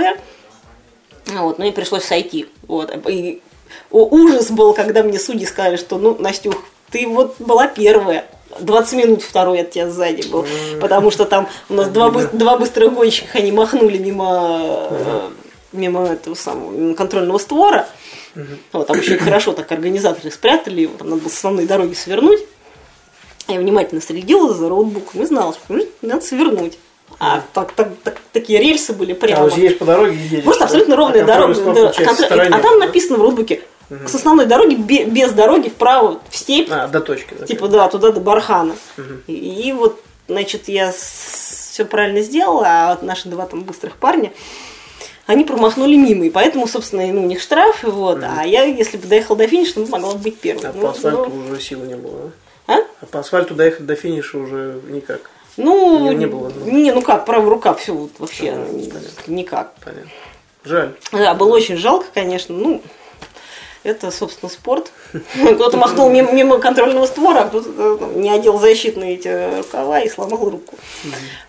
вот, ну и пришлось сойти. Вот. И о, ужас был, когда мне судьи сказали, что, ну, Настюх, ты вот была первая. 20 минут второй от тебя сзади был. Потому что там у нас два, два быстрых гонщика, они махнули мимо, э, мимо этого самого контрольного створа. Вот, там еще хорошо так организаторы спрятали его, там надо было с основной дороги свернуть. Я внимательно следила за роутбуком и знала, что надо свернуть. А так, так, так- такие рельсы были А прямо. вот едешь по дороге и едешь. Просто да? абсолютно ровная А дорога. да, контр- стороне, А там да? написано в роутбуке с основной дороги бе- без дороги вправо в степь, А, до точки. да. типа да, туда до Бархана. И, и вот, значит, я все правильно сделала, а вот наши два там быстрых парня, они промахнули мимо, и поэтому, собственно, ну, у них штраф, вот, а я, если бы доехала до финиша, то могла бы быть первой. А Ну, по асфальту ну, уже силы не было, а? да? А по асфальту доехать до финиша уже никак. Ну, Не- не было, ну. не, ну как, правая рука, все, вот, вообще ни- понятно. никак. Понятно. Жаль. Да, было очень жалко, конечно. Ну, это, собственно, спорт. Кто-то махнул мимо, мимо контрольного створа, а кто-то э, не одел защитные эти рукава и сломал руку.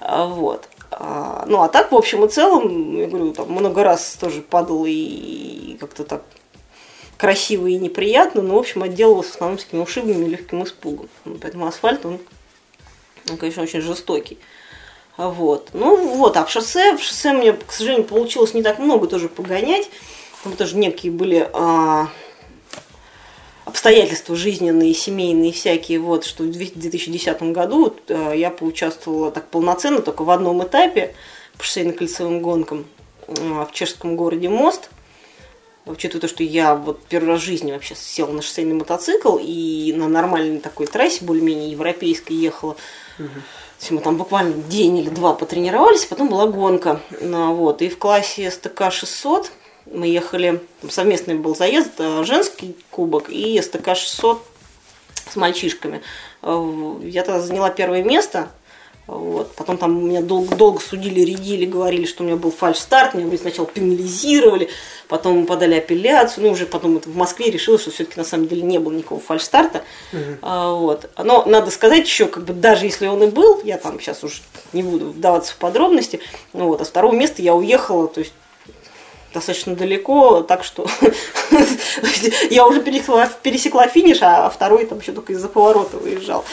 А, Вот. А, Ну, а так, в общем и целом, я говорю, там много раз тоже падал и как-то так красиво и неприятно, но, в общем, отделалась в основном такими ушибами и легким испугом. Ну, Поэтому асфальт, он, он, конечно, очень жестокий. Вот. Ну вот, а в шоссе, в шоссе мне, к сожалению, получилось не так много тоже погонять. Там тоже некие были а, обстоятельства жизненные, семейные всякие, вот, что в 2010 году э, я поучаствовала так полноценно только в одном этапе по шоссейно-кольцевым гонкам в чешском городе Мост. Учитывая то, что я вот первый раз в жизни вообще села на шоссейный мотоцикл и на нормальной такой трассе, более-менее европейской, ехала. То есть Мы там буквально день или два потренировались, потом была гонка. Ну, вот. И в классе СТК 600 мы ехали, там совместный был заезд, э, женский кубок и СТК 600 с мальчишками. Э, Я тогда заняла первое место. Вот. Потом там меня долго, долго судили, рядили, говорили, что у меня был фальш-старт, меня сначала пенализировали, потом подали апелляцию, ну уже потом это в Москве решила, что все-таки на самом деле не было никакого фальш-старта. А, вот. Но надо сказать еще, как бы даже если он и был, я там сейчас уже не буду вдаваться в подробности, ну вот, а с второго места я уехала, то есть достаточно далеко, так что я уже пересекла, пересекла финиш, а второй там еще только из-за поворота выезжал.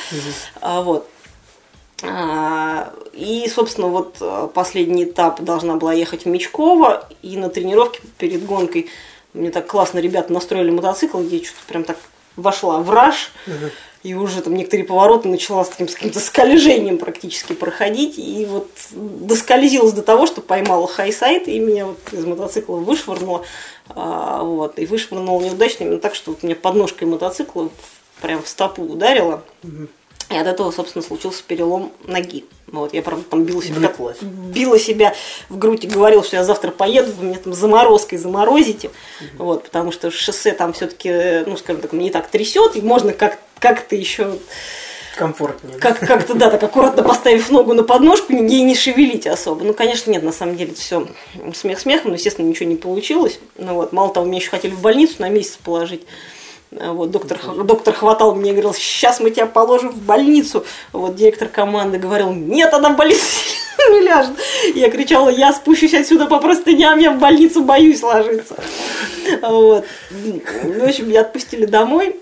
А, вот. А, И, собственно, вот а, последний этап должна была ехать в Мячково, и на тренировке перед гонкой мне так классно ребята настроили мотоцикл, я что-то прям так вошла в раж, и уже там некоторые повороты начала с таким с каким-то скольжением практически проходить, и вот доскользилась до того, что поймала хайсайд, и меня вот из мотоцикла вышвырнуло, а, вот, и вышвырнуло неудачно именно так, что вот мне подножкой мотоцикла прям в стопу ударила, и от этого, собственно, случился перелом ноги. Вот, я, правда, там била себя, Влеклась. била себя в грудь и говорила, что я завтра поеду, вы меня там заморозкой заморозите. Вот, потому что шоссе там все-таки, ну, скажем так, не так трясет, и можно как- как-то еще Комфортнее. как, как-то, да, так аккуратно поставив ногу на подножку, ей не шевелить особо. Ну, конечно, нет, на самом деле, все смех смехом, но, естественно, ничего не получилось. Ну, вот, мало того, меня еще хотели в больницу на месяц положить. А Вот, доктор, доктор хватал меня и говорил, сейчас мы тебя положим в больницу. Вот, директор команды говорил, нет, она в больницу не ляжет. Я кричала, я спущусь отсюда по простыням, я в больницу боюсь ложиться. Вот. Ну, В общем, меня отпустили домой.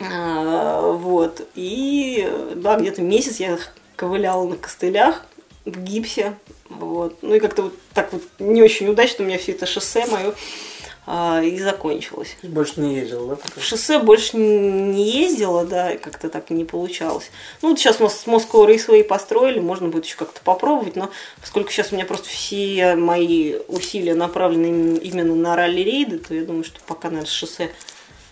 А, Вот. И да, где-то месяц я ковыляла на костылях в гипсе. Вот. Ну и как-то вот так вот не очень удачно у меня все это шоссе мое а, и закончилось. Больше не ездил, да? В шоссе больше не ездила, да, как-то так не получалось. Ну, вот сейчас у нас Moscow Raceway построили, можно будет еще как-то попробовать, но поскольку сейчас у меня просто все мои усилия направлены именно на ралли-рейды, то я думаю, что пока, наверное, шоссе.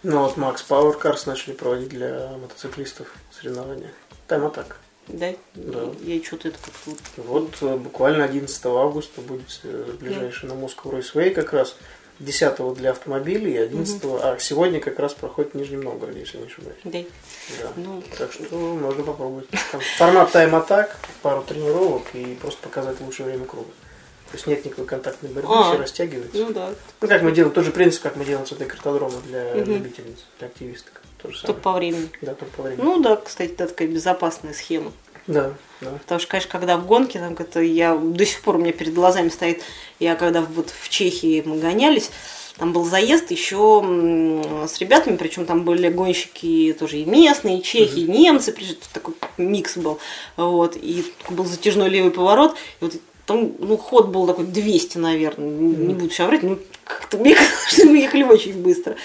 Ну, вот Макс Power Cars начали проводить для мотоциклистов соревнования. Там а так. Да? Да. Я что-то это как-то... Вот э, буквально 11 августа будет э, ближайший на Moscow Raceway как раз. 10 для автомобилей и 11 угу. а сегодня как раз проходит в Нижнем Новгороде, если не ошибаюсь. Да. да. Ну, так что можно попробовать. Там формат тайм-атак, пару тренировок и просто показать лучшее время круга. То есть нет никакой контактной борьбы, а, все растягивается. Ну да. Ну как мы делаем, тот же принцип, как мы делаем с этой картодрома для угу. любительниц, для активисток. То же самое. Только по времени. Да, только по времени. Ну да, кстати, это такая безопасная схема. Да, да. Потому что, конечно, когда в гонке, там как-то я до сих пор у меня перед глазами стоит, я когда вот в Чехии мы гонялись, там был заезд еще с ребятами, причем там были гонщики тоже и местные, и чехи, и немцы, такой микс был. Вот, и был затяжной левый поворот, и вот там ну, ход был такой 200, наверное, не буду сейчас врать, ну, как-то мне кажется, что мы ехали очень быстро.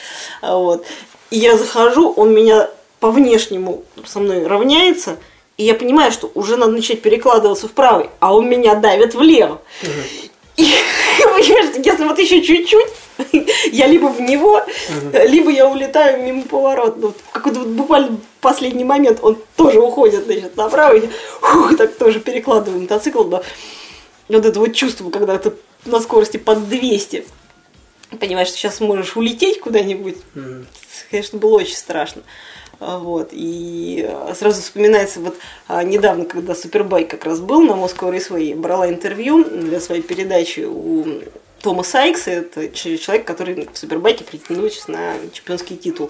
Вот. И я захожу, он меня по внешнему со мной равняется – и я понимаю, что уже надо начать перекладываться в правый, а он меня давит влево. Угу. И, если вот еще чуть-чуть, я либо в него, угу. либо я улетаю мимо поворота. Ну, какой-то вот буквально последний момент он тоже уходит, значит, направо, и фух, так тоже перекладываю мотоцикл, но вот это вот чувство, когда ты на скорости под 200, понимаешь, что сейчас можешь улететь куда-нибудь, угу. конечно, было очень страшно. Вот, и сразу вспоминается, вот а, недавно, когда Супербайк как раз был на Moscow Raceway, брала интервью для своей передачи у Тома Сайкса, это человек, который в Супербайке претендует сейчас на чемпионский титул.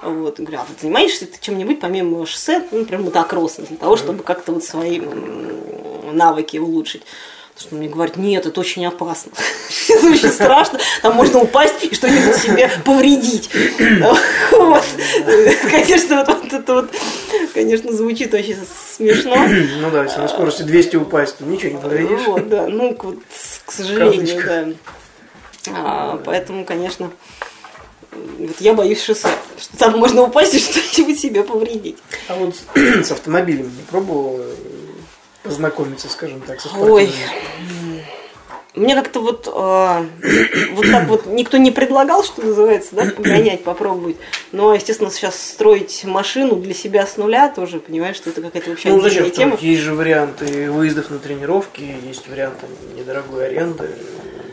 Вот, говорю, а ты занимаешься ты чем-нибудь помимо шоссе, ну, например, мотокроссом, для того, чтобы как-то вот свои навыки улучшить что мне говорят, нет, это очень опасно. Это очень страшно, там можно упасть и что-нибудь себе повредить. Вот. Конечно, вот, это вот, конечно, звучит очень смешно. Ну да, если на скорости 200 упасть, то ничего не повредишь. Вот, да, ну, вот, к сожалению, да. А, поэтому, конечно, вот я боюсь шоссе, что там можно упасть и что-нибудь себе повредить. А вот с автомобилем не пробовал познакомиться, скажем так, со спортивными? Ой, мне как-то вот, э, вот так вот никто не предлагал, что называется, да, погонять, попробовать. Но, естественно, сейчас строить машину для себя с нуля тоже, понимаешь, что это какая-то вообще Ну, зачем? Тема. Есть же варианты выездов на тренировки, есть варианты недорогой аренды,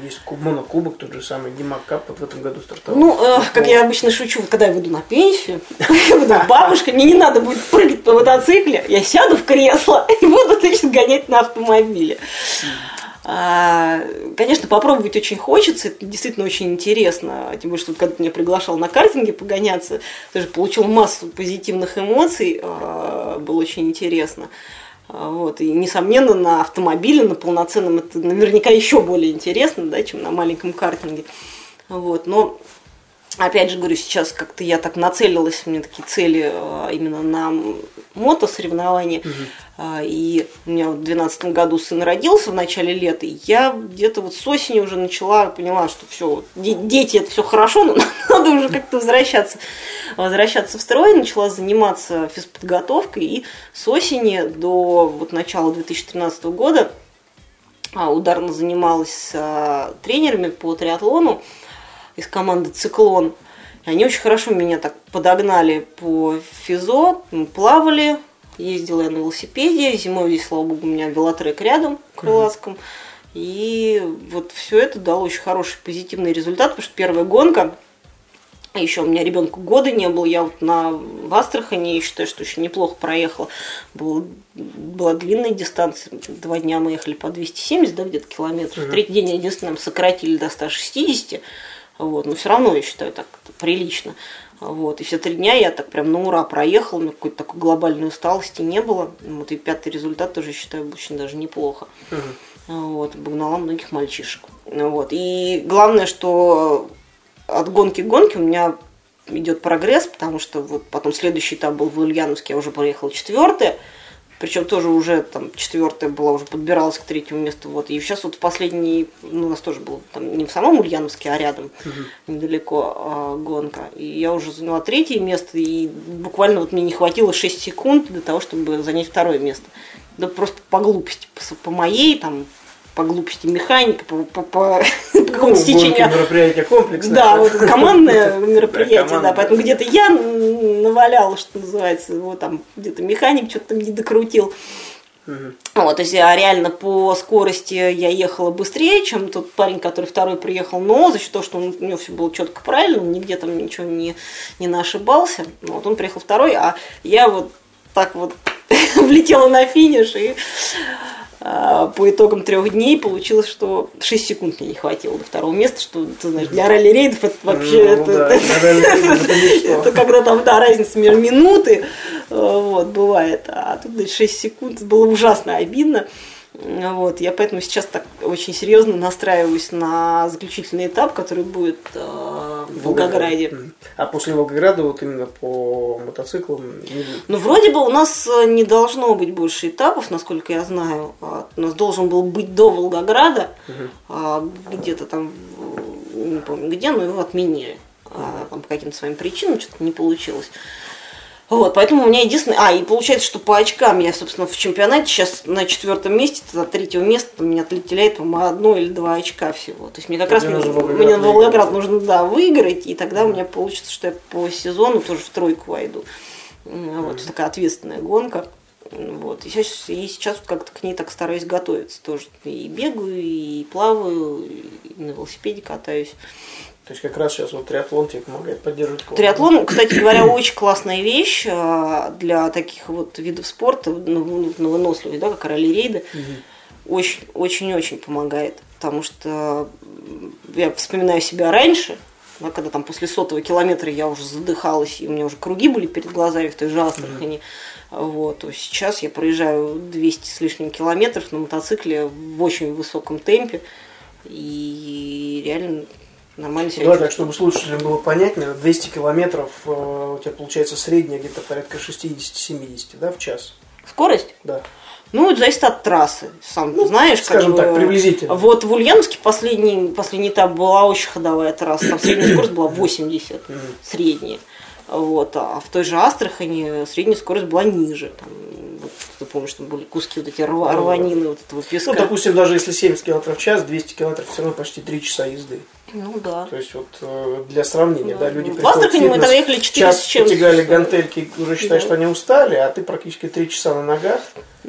есть куб, монокубок, тот же самый Димак Кап вот в этом году стартовал. Ну, э, как я обычно шучу, когда я выйду на пенсию, буду бабушка, мне не надо будет прыгать по мотоцикле, я сяду в кресло и буду, значит, гонять на автомобиле. А, конечно, попробовать очень хочется, это действительно очень интересно. Тем более, что когда ты меня приглашал на картинге погоняться, тоже получил массу позитивных эмоций, а, было очень интересно. А, вот. И, несомненно, на автомобиле, на полноценном, это наверняка еще более интересно, да, чем на маленьком картинге. Вот. Но Опять же говорю, сейчас как-то я так нацелилась, у меня такие цели а, именно на мотосоревнования. Угу. И у меня в 2012 году сын родился в начале лета, и я где-то вот с осени уже начала, поняла, что все, дети это все хорошо, но надо уже как-то возвращаться, возвращаться в строй, начала заниматься физподготовкой, и с осени до вот начала 2013 года а, ударно занималась с тренерами по триатлону из команды «Циклон». Они очень хорошо меня так подогнали по физо, плавали, ездила я на велосипеде, зимой здесь, слава богу, у меня велотрек рядом, в Крылатском. И вот все это дало очень хороший позитивный результат, потому что первая гонка, еще у меня ребенку года не было, я вот на в Астрахани, я считаю, что очень неплохо проехала. Был, была длинная дистанция, два дня мы ехали по 270, да, где-то километров. Uh-huh. Третий день единственное сократили до 160. Вот, но все равно я считаю так прилично. Вот, и все три дня я так прям на ура проехал, у меня какой-то такой глобальной усталости не было. Вот, и пятый результат тоже считаю очень даже неплохо. uh Вот, обогнала многих мальчишек. Вот, и главное, что от гонки к гонке у меня идет прогресс, потому что вот потом следующий этап был в Ульяновске, я уже проехала четвертый. Причем тоже уже там четвертая была, уже подбиралась к третьему месту. Вот. И сейчас вот в последний, ну, у нас тоже был там не в самом Ульяновске, а рядом, недалеко а, гонка. И я уже заняла третье место, и буквально вот мне не хватило 6 секунд для того, чтобы занять второе место. Да просто по глупости, по, по моей, там, по глупости механика, по, по, по, по какому-то Ну, стечению. мероприятие комплексное. Да, вот командное мероприятие, да, поэтому где-то я наваляла, что называется, вот там где-то механик что-то там не докрутил. Вот, то есть я реально по скорости я ехала быстрее, чем тот парень, который второй приехал, но за счет того, что он, у него все было четко правильно, он нигде там ничего не, не нашибался, ну, вот он приехал второй, а я вот так вот влетела на финиш и а, по итогам трех дней получилось, что 6 секунд мне не хватило до второго места, что, ты знаешь, для ралли-рейдов это вообще... Ну, это- да, это- это когда там, да, разница между минуты, э, вот, бывает, а тут значит, 6 секунд, было ужасно обидно. Вот, я поэтому сейчас так очень серьезно настраиваюсь на заключительный этап, который будет э, в Волгограде. А после Волгограда вот именно по мотоциклам? Ну, вроде бы у нас э, не должно быть больше этапов, насколько я знаю. У нас должен был быть до Волгограда, а, где-то там, не помню где, но его отменили. А, Там по каким-то своим причинам что-то не получилось. Вот, поэтому у меня единственное... А, и получается, что по очкам я, собственно, в чемпионате сейчас на четвертом месте, от третьего места меня отлетеляет, по-моему, одно или два очка всего. То есть мне как раз Тебе нужно мне, Волгоград мне Волгоград выиграть. нужно, да, выиграть, и тогда у меня получится, что я по сезону тоже в тройку войду. М, Вот, такая ответственная гонка. Вот. И сейчас, и сейчас вот как-то к ней так стараюсь готовиться тоже. И бегаю, и плаваю, и на велосипеде катаюсь. То есть как раз сейчас вот триатлон тебе помогает поддерживать форму. Триатлон, кстати говоря, очень классная вещь а, для таких вот видов спорта, ну, ну, на выносливость, да, как ралли-рейды. Очень, очень, очень помогает. Потому что я вспоминаю себя раньше, да, когда там после сотого километра я уже задыхалась, и у меня уже круги были перед глазами в той же Астрахани. Вот, то сейчас я проезжаю 200 с лишним километров на мотоцикле в очень высоком темпе. И реально нормально себя Да, чувствую. так чтобы слушателям было понятнее, 200 километров э, у тебя получается средняя где-то порядка 60-70, да, в час? Скорость? Да. Ну, это зависит от трассы, сам ты знаешь. как скажем бы. так, приблизительно. Вот в Ульяновске последний, последний этап была очень ходовая трасса, там средняя скорость была 80, средняя. Вот, а в той же Астрахани средняя скорость была ниже. Там, вот, ты помнишь, там были куски вот эти рва- Ну, рванины вот этого песка. Ну, допустим, даже если 70 км в час, 200 км все равно почти 3 часа езды. Ну да. То есть вот э, для сравнения, да, люди В приходят Астрахани мы тогда ехали 4 час с чем-то гантельки, уже считаешь, Да. что они устали, а ты практически 3 часа на ногах.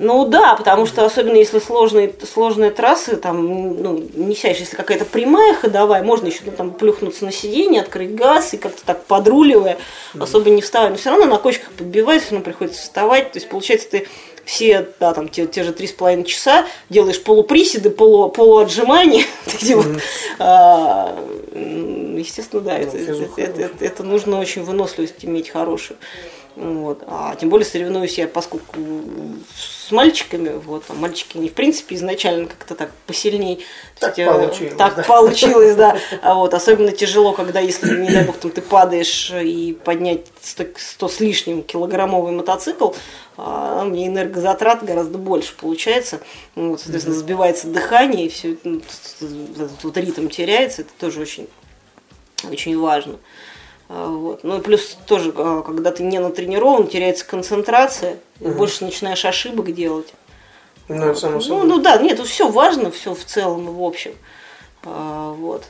Ну да, потому что особенно если сложные, сложные трассы, там, ну, не сядешь, если какая-то прямая ходовая, можно еще ну, там плюхнуться на сиденье, открыть газ и как-то так подруливая, особо не вставая. Но все равно на кочках подбивать, все равно приходится вставать. То есть получается ты все, да, там, те, те же три с половиной часа делаешь полуприседы, полу, полуотжимания, такие вот. А, естественно, да, это- это нужно очень выносливость иметь хорошую. Вот. А тем более соревнуюсь я, поскольку с мальчиками, вот, а мальчики не в принципе изначально как-то так посильней. Так есть, э, получилось, Так да. получилось, да. А вот, особенно тяжело, когда, если, не дай бог, там, ты падаешь и поднять 100, 100 с лишним килограммовый мотоцикл, а, мне энергозатрат гораздо больше получается. Ну, Вот, соответственно, сбивается дыхание, и все, этот вот ритм теряется, это тоже очень, очень важно. А, Вот. Ну и плюс тоже, а, когда ты не натренирован, теряется концентрация, и больше начинаешь ошибок делать. Ну, это само Ну, собой. ну да, нет, все важно, все в целом и в общем. А, вот.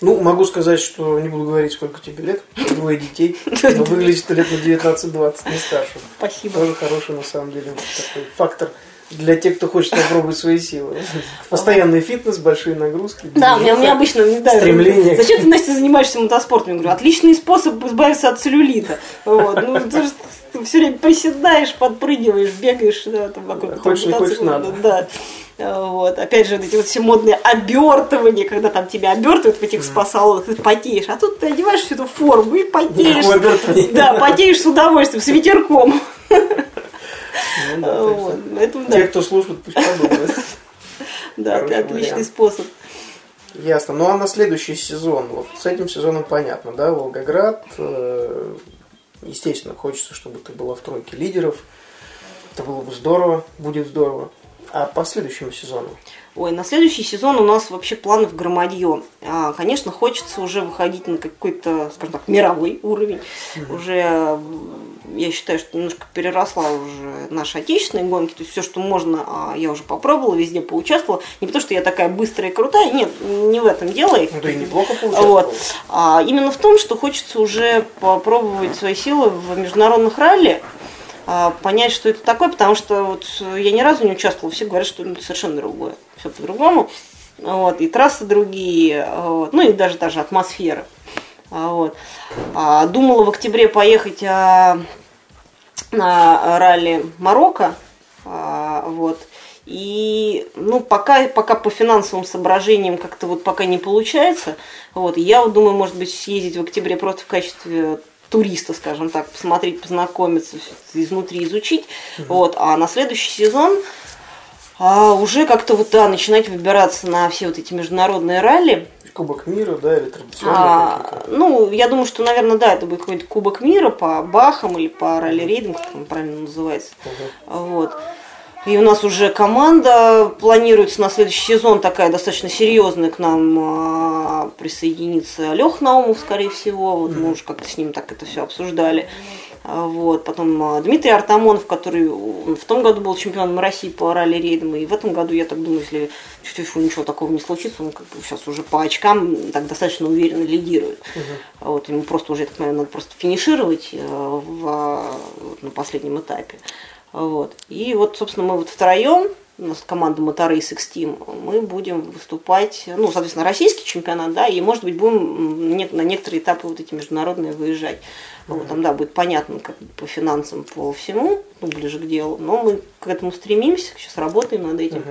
Ну, могу сказать, что не буду говорить, сколько тебе лет, двое детей, но выглядит лет на 19-20, не старше. Спасибо. Тоже хороший, на самом деле, такой фактор для тех, кто хочет попробовать свои силы. Постоянный фитнес, большие нагрузки. Да, у меня, у меня обычно не знаю, Стремление. Зачем ты, Настя, занимаешься мотоспортом? Я говорю, отличный способ избавиться от целлюлита. Вот. Ну, ты, же- ты все время приседаешь, подпрыгиваешь, бегаешь да, там, вокруг этого Хочешь, не хочешь, надо. Да. Вот. Опять же, вот эти вот все модные обертывания, когда там тебя обертывают в этих спа-салонах, ты потеешь. А тут ты одеваешь всю эту форму и потеешь. Да, потеешь с удовольствием, с ветерком. Ну да, есть, Вот. Поэтому, Те, да, кто слушает, пусть подумают. да, это отличный способ. Ясно. Ну а на следующий сезон, вот с этим сезоном понятно, да, Волгоград, э, естественно, хочется, чтобы ты была в тройке лидеров. Это было бы здорово, будет здорово. А по следующему сезону? Ой, на следующий сезон у нас вообще планов громадье. А, конечно, хочется уже выходить на какой-то, скажем так, мировой уровень. Mm-hmm. Уже, я считаю, что немножко переросла уже наши отечественные гонки. То есть все, что можно, а, я уже попробовала, везде поучаствовала. Не потому, что я такая быстрая и крутая, нет, не в этом дело. Ну, ты неплохо поучаствовала. Вот. А именно в том, что хочется уже попробовать свои силы в международных ралли. А, понять, что это такое, потому что вот я ни разу не участвовала, все говорят, что это совершенно другое, все по-другому. Вот, и трассы другие, вот, ну и даже даже атмосфера. Вот. А, думала в октябре поехать а, на ралли Марокко. А, вот. И ну, пока, пока по финансовым соображениям как-то вот пока не получается. Вот, я вот думаю, может быть, съездить в октябре просто в качестве туриста, скажем так, посмотреть, познакомиться, изнутри изучить. Угу. Вот. А на следующий сезон а, уже как-то вот да, начинать выбираться на все вот эти международные ралли. Кубок мира, да, или традиционные а, Ну, я думаю, что, наверное, да, это будет какой-то Кубок мира по Бахам или по ралли-рейдам, как он правильно называется. Угу. Вот. И у нас уже команда планируется на следующий сезон такая достаточно серьезная к нам а, присоединиться Лех Наумов, скорее всего. Вот мы уже как-то с ним так это все обсуждали. А, вот. Потом а, Дмитрий Артамонов, который в том году был чемпионом России по ралли-рейдам, и в этом году, я так думаю, если чуть-чуть ничего такого не случится, он как бы сейчас уже по очкам так достаточно уверенно лидирует. Угу. Вот. Ему просто уже, я так понимаю, надо просто финишировать э, в, на последнем этапе. Вот. И вот, собственно, мы вот втроем, у нас команда X Team, мы будем выступать, ну, соответственно, российский чемпионат, да, и, может быть, будем на некоторые этапы вот эти международные выезжать. Вот, там, да, будет понятно как по финансам, по всему, ну, ближе к делу, но мы к этому стремимся, сейчас работаем над этим.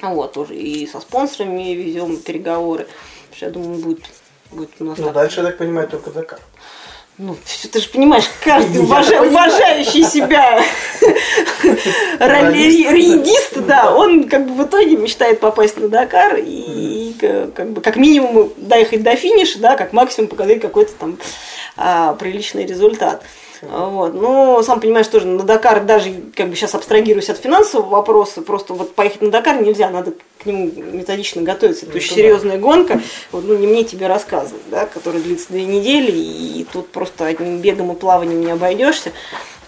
Uh-huh. Вот, уже и со спонсорами везем переговоры. Я думаю, будет, будет у нас. Ну, так. дальше, я так понимаю, только Дакар. Ну, все, ты же понимаешь, каждый уважа, уважающий себя раллириедист, да, он как бы в итоге мечтает попасть на Дакар и, как бы как минимум доехать до финиша, да, как максимум показать какой-то там а, приличный результат. Вот. Но сам понимаешь, тоже на Дакар, даже как бы сейчас абстрагируюсь от финансового вопроса, просто вот поехать на Дакар нельзя, надо к нему методично готовиться. Это очень ну серьезная гонка, вот, ну не мне тебе рассказывать, да, которая длится две недели, и тут просто одним бегом и плаванием не обойдешься.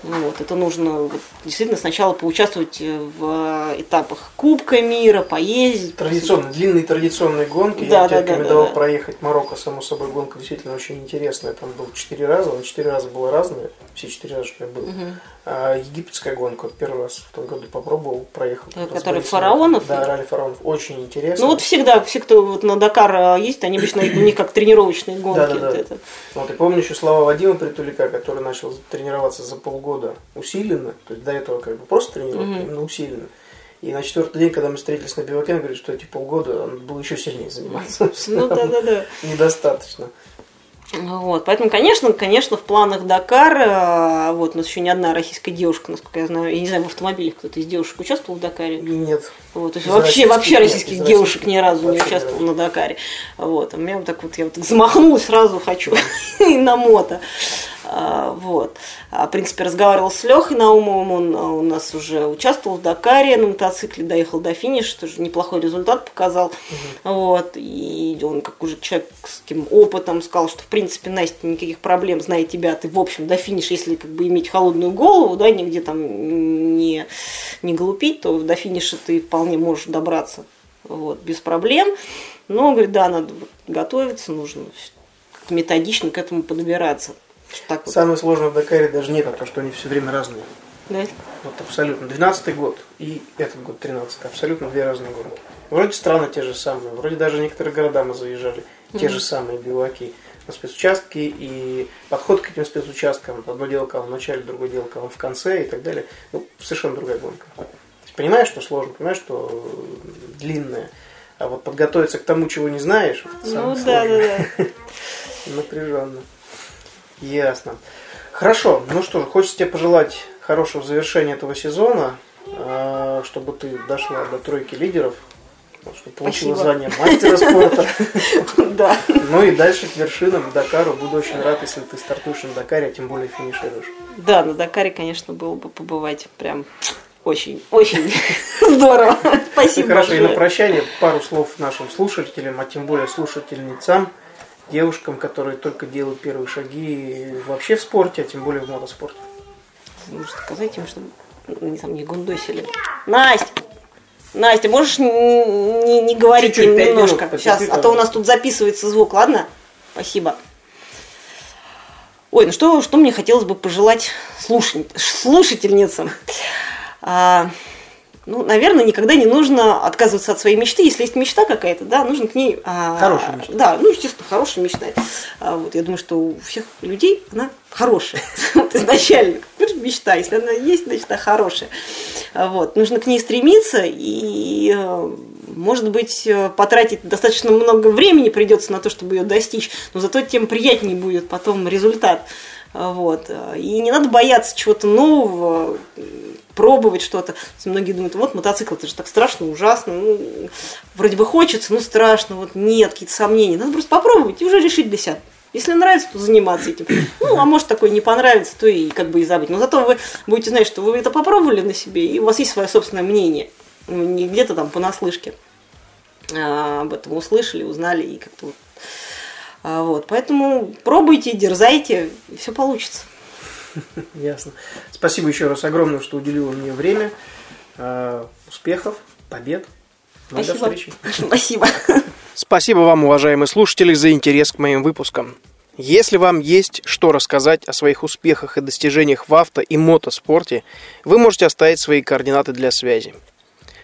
Вот, это нужно вот, действительно сначала поучаствовать в этапах Кубка мира, поездить. Традиционные, длинные традиционные гонки. Да, Я да, тебе рекомендовал да, да. проехать Марокко, само собой, гонка действительно очень интересная. Там было четыре раза, но четыре раза было разное. Все четыре раза, что я был. Угу. А, египетская гонка первый раз в том году попробовал, проехал. Который фараонов? Да, ралли фараонов. Очень интересно. Ну вот всегда, все, кто вот на Дакар а, есть, они обычно у них как тренировочные гонки. Да, да, да. Вот, и помню еще слова Вадима Притулика, который начал тренироваться за полгода усиленно. То есть до этого как бы просто тренировка, угу. именно усиленно. И на четвертый день, когда мы встретились на биваке, он говорит, что эти полгода он был еще сильнее заниматься. Ну да, да, да. Недостаточно. Вот, поэтому, конечно, конечно, в планах Дакар, э, вот, у нас еще ни одна российская девушка, насколько я знаю, я не знаю, в автомобилях кто-то из девушек участвовал в Дакаре? Нет. Вот, то есть вообще, вообще российских нет, девушек ни разу не участвовал на Дакаре. Вот, у меня вот так вот, я вот так замахнулась, сразу хочу на мото. А, вот. А, в принципе, разговаривал с Лехой Наумовым, он а, у нас уже участвовал в Дакаре на мотоцикле, доехал до финиша, тоже неплохой результат показал. Угу. Вот. И он, как уже человек с таким опытом, сказал, что, в принципе, Настя, никаких проблем, зная тебя, ты, в общем, до финиша, если как бы иметь холодную голову, да, нигде там не, не глупить, то до финиша ты вполне можешь добраться вот, без проблем. Но, говорит, да, надо готовиться, нужно методично к этому подбираться. Так вот. Самое сложное в Дакаре даже нет, а то, что они все время разные. Да? Вот абсолютно. 12 год и этот год 13 абсолютно две разные гонки. Вроде страны те же самые, вроде даже некоторые города мы заезжали, mm-hmm. те же самые биваки на спецучастки и подход к этим спецучасткам. Одно дело, когда в начале, другое дело, когда в конце и так далее. Ну, совершенно другая гонка. Понимаешь, что сложно, понимаешь, что длинная. А вот подготовиться к тому, чего не знаешь, ну, да, да, да. напряженно. Ясно. Хорошо. Ну что ж, хочется тебе пожелать хорошего завершения этого сезона, а, чтобы ты дошла до тройки лидеров что получила звание мастера спорта. Да. Ну и дальше к вершинам, Дакару. Буду очень рад, если ты стартуешь на Дакаре, а тем более финишируешь. Да, на Дакаре, конечно, было бы побывать прям очень, очень здорово. Спасибо Хорошо, и на прощание пару слов нашим слушателям, а тем более слушательницам, девушкам, которые только делают первые шаги вообще в спорте, а тем более в мотоспорте. Нужно сказать им, чтобы они там не гундосили. Настя! Настя, можешь не, не говорить Чуть-чуть, им немножко? минут, Сейчас, а то у нас тут записывается звук, ладно? Спасибо. Ой, ну что, что мне хотелось бы пожелать слушатель- слушательницам? А, ну, наверное, никогда не нужно отказываться от своей мечты. Если есть мечта какая-то, да, нужно к ней... а, Хорошая мечта. Да, ну, естественно, хорошая мечта. А, вот, я думаю, что у всех людей она хорошая. Вот изначально. Мечта. Если она есть, значит, она хорошая. А, Вот. Нужно к ней стремиться и, может быть, э, потратить достаточно много времени придется на то, чтобы ее достичь, но зато тем приятнее будет потом результат. Вот. И не надо бояться чего-то нового, пробовать что-то. Многие думают, вот мотоцикл, это же так страшно, ужасно. Ну, вроде бы хочется, но страшно, вот нет, какие-то сомнения. Надо просто попробовать и уже решить для себя. Если нравится, то заниматься этим. Ну, а может такое не понравится, то и как бы и забыть. Но зато вы будете знать, что вы это попробовали на себе, и у вас есть свое собственное мнение. Ну, Не где-то там понаслышке а, об этом услышали, узнали и как-то вот. А, вот. Поэтому пробуйте, дерзайте, и все получится. Ясно. Спасибо еще раз огромное, что уделила мне время. Э, Успехов, побед. Ну, до встречи. Спасибо. Спасибо вам, уважаемые слушатели, за интерес к моим выпускам. Если вам есть что рассказать о своих успехах и достижениях в авто и мотоспорте, вы можете оставить свои координаты для связи.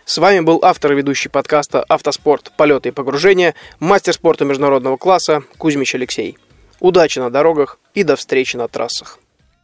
С вами был автор и ведущий подкаста «Автоспорт. Полеты и погружения», мастер спорта международного класса Кузьмич Алексей. Удачи на дорогах и до встречи на трассах.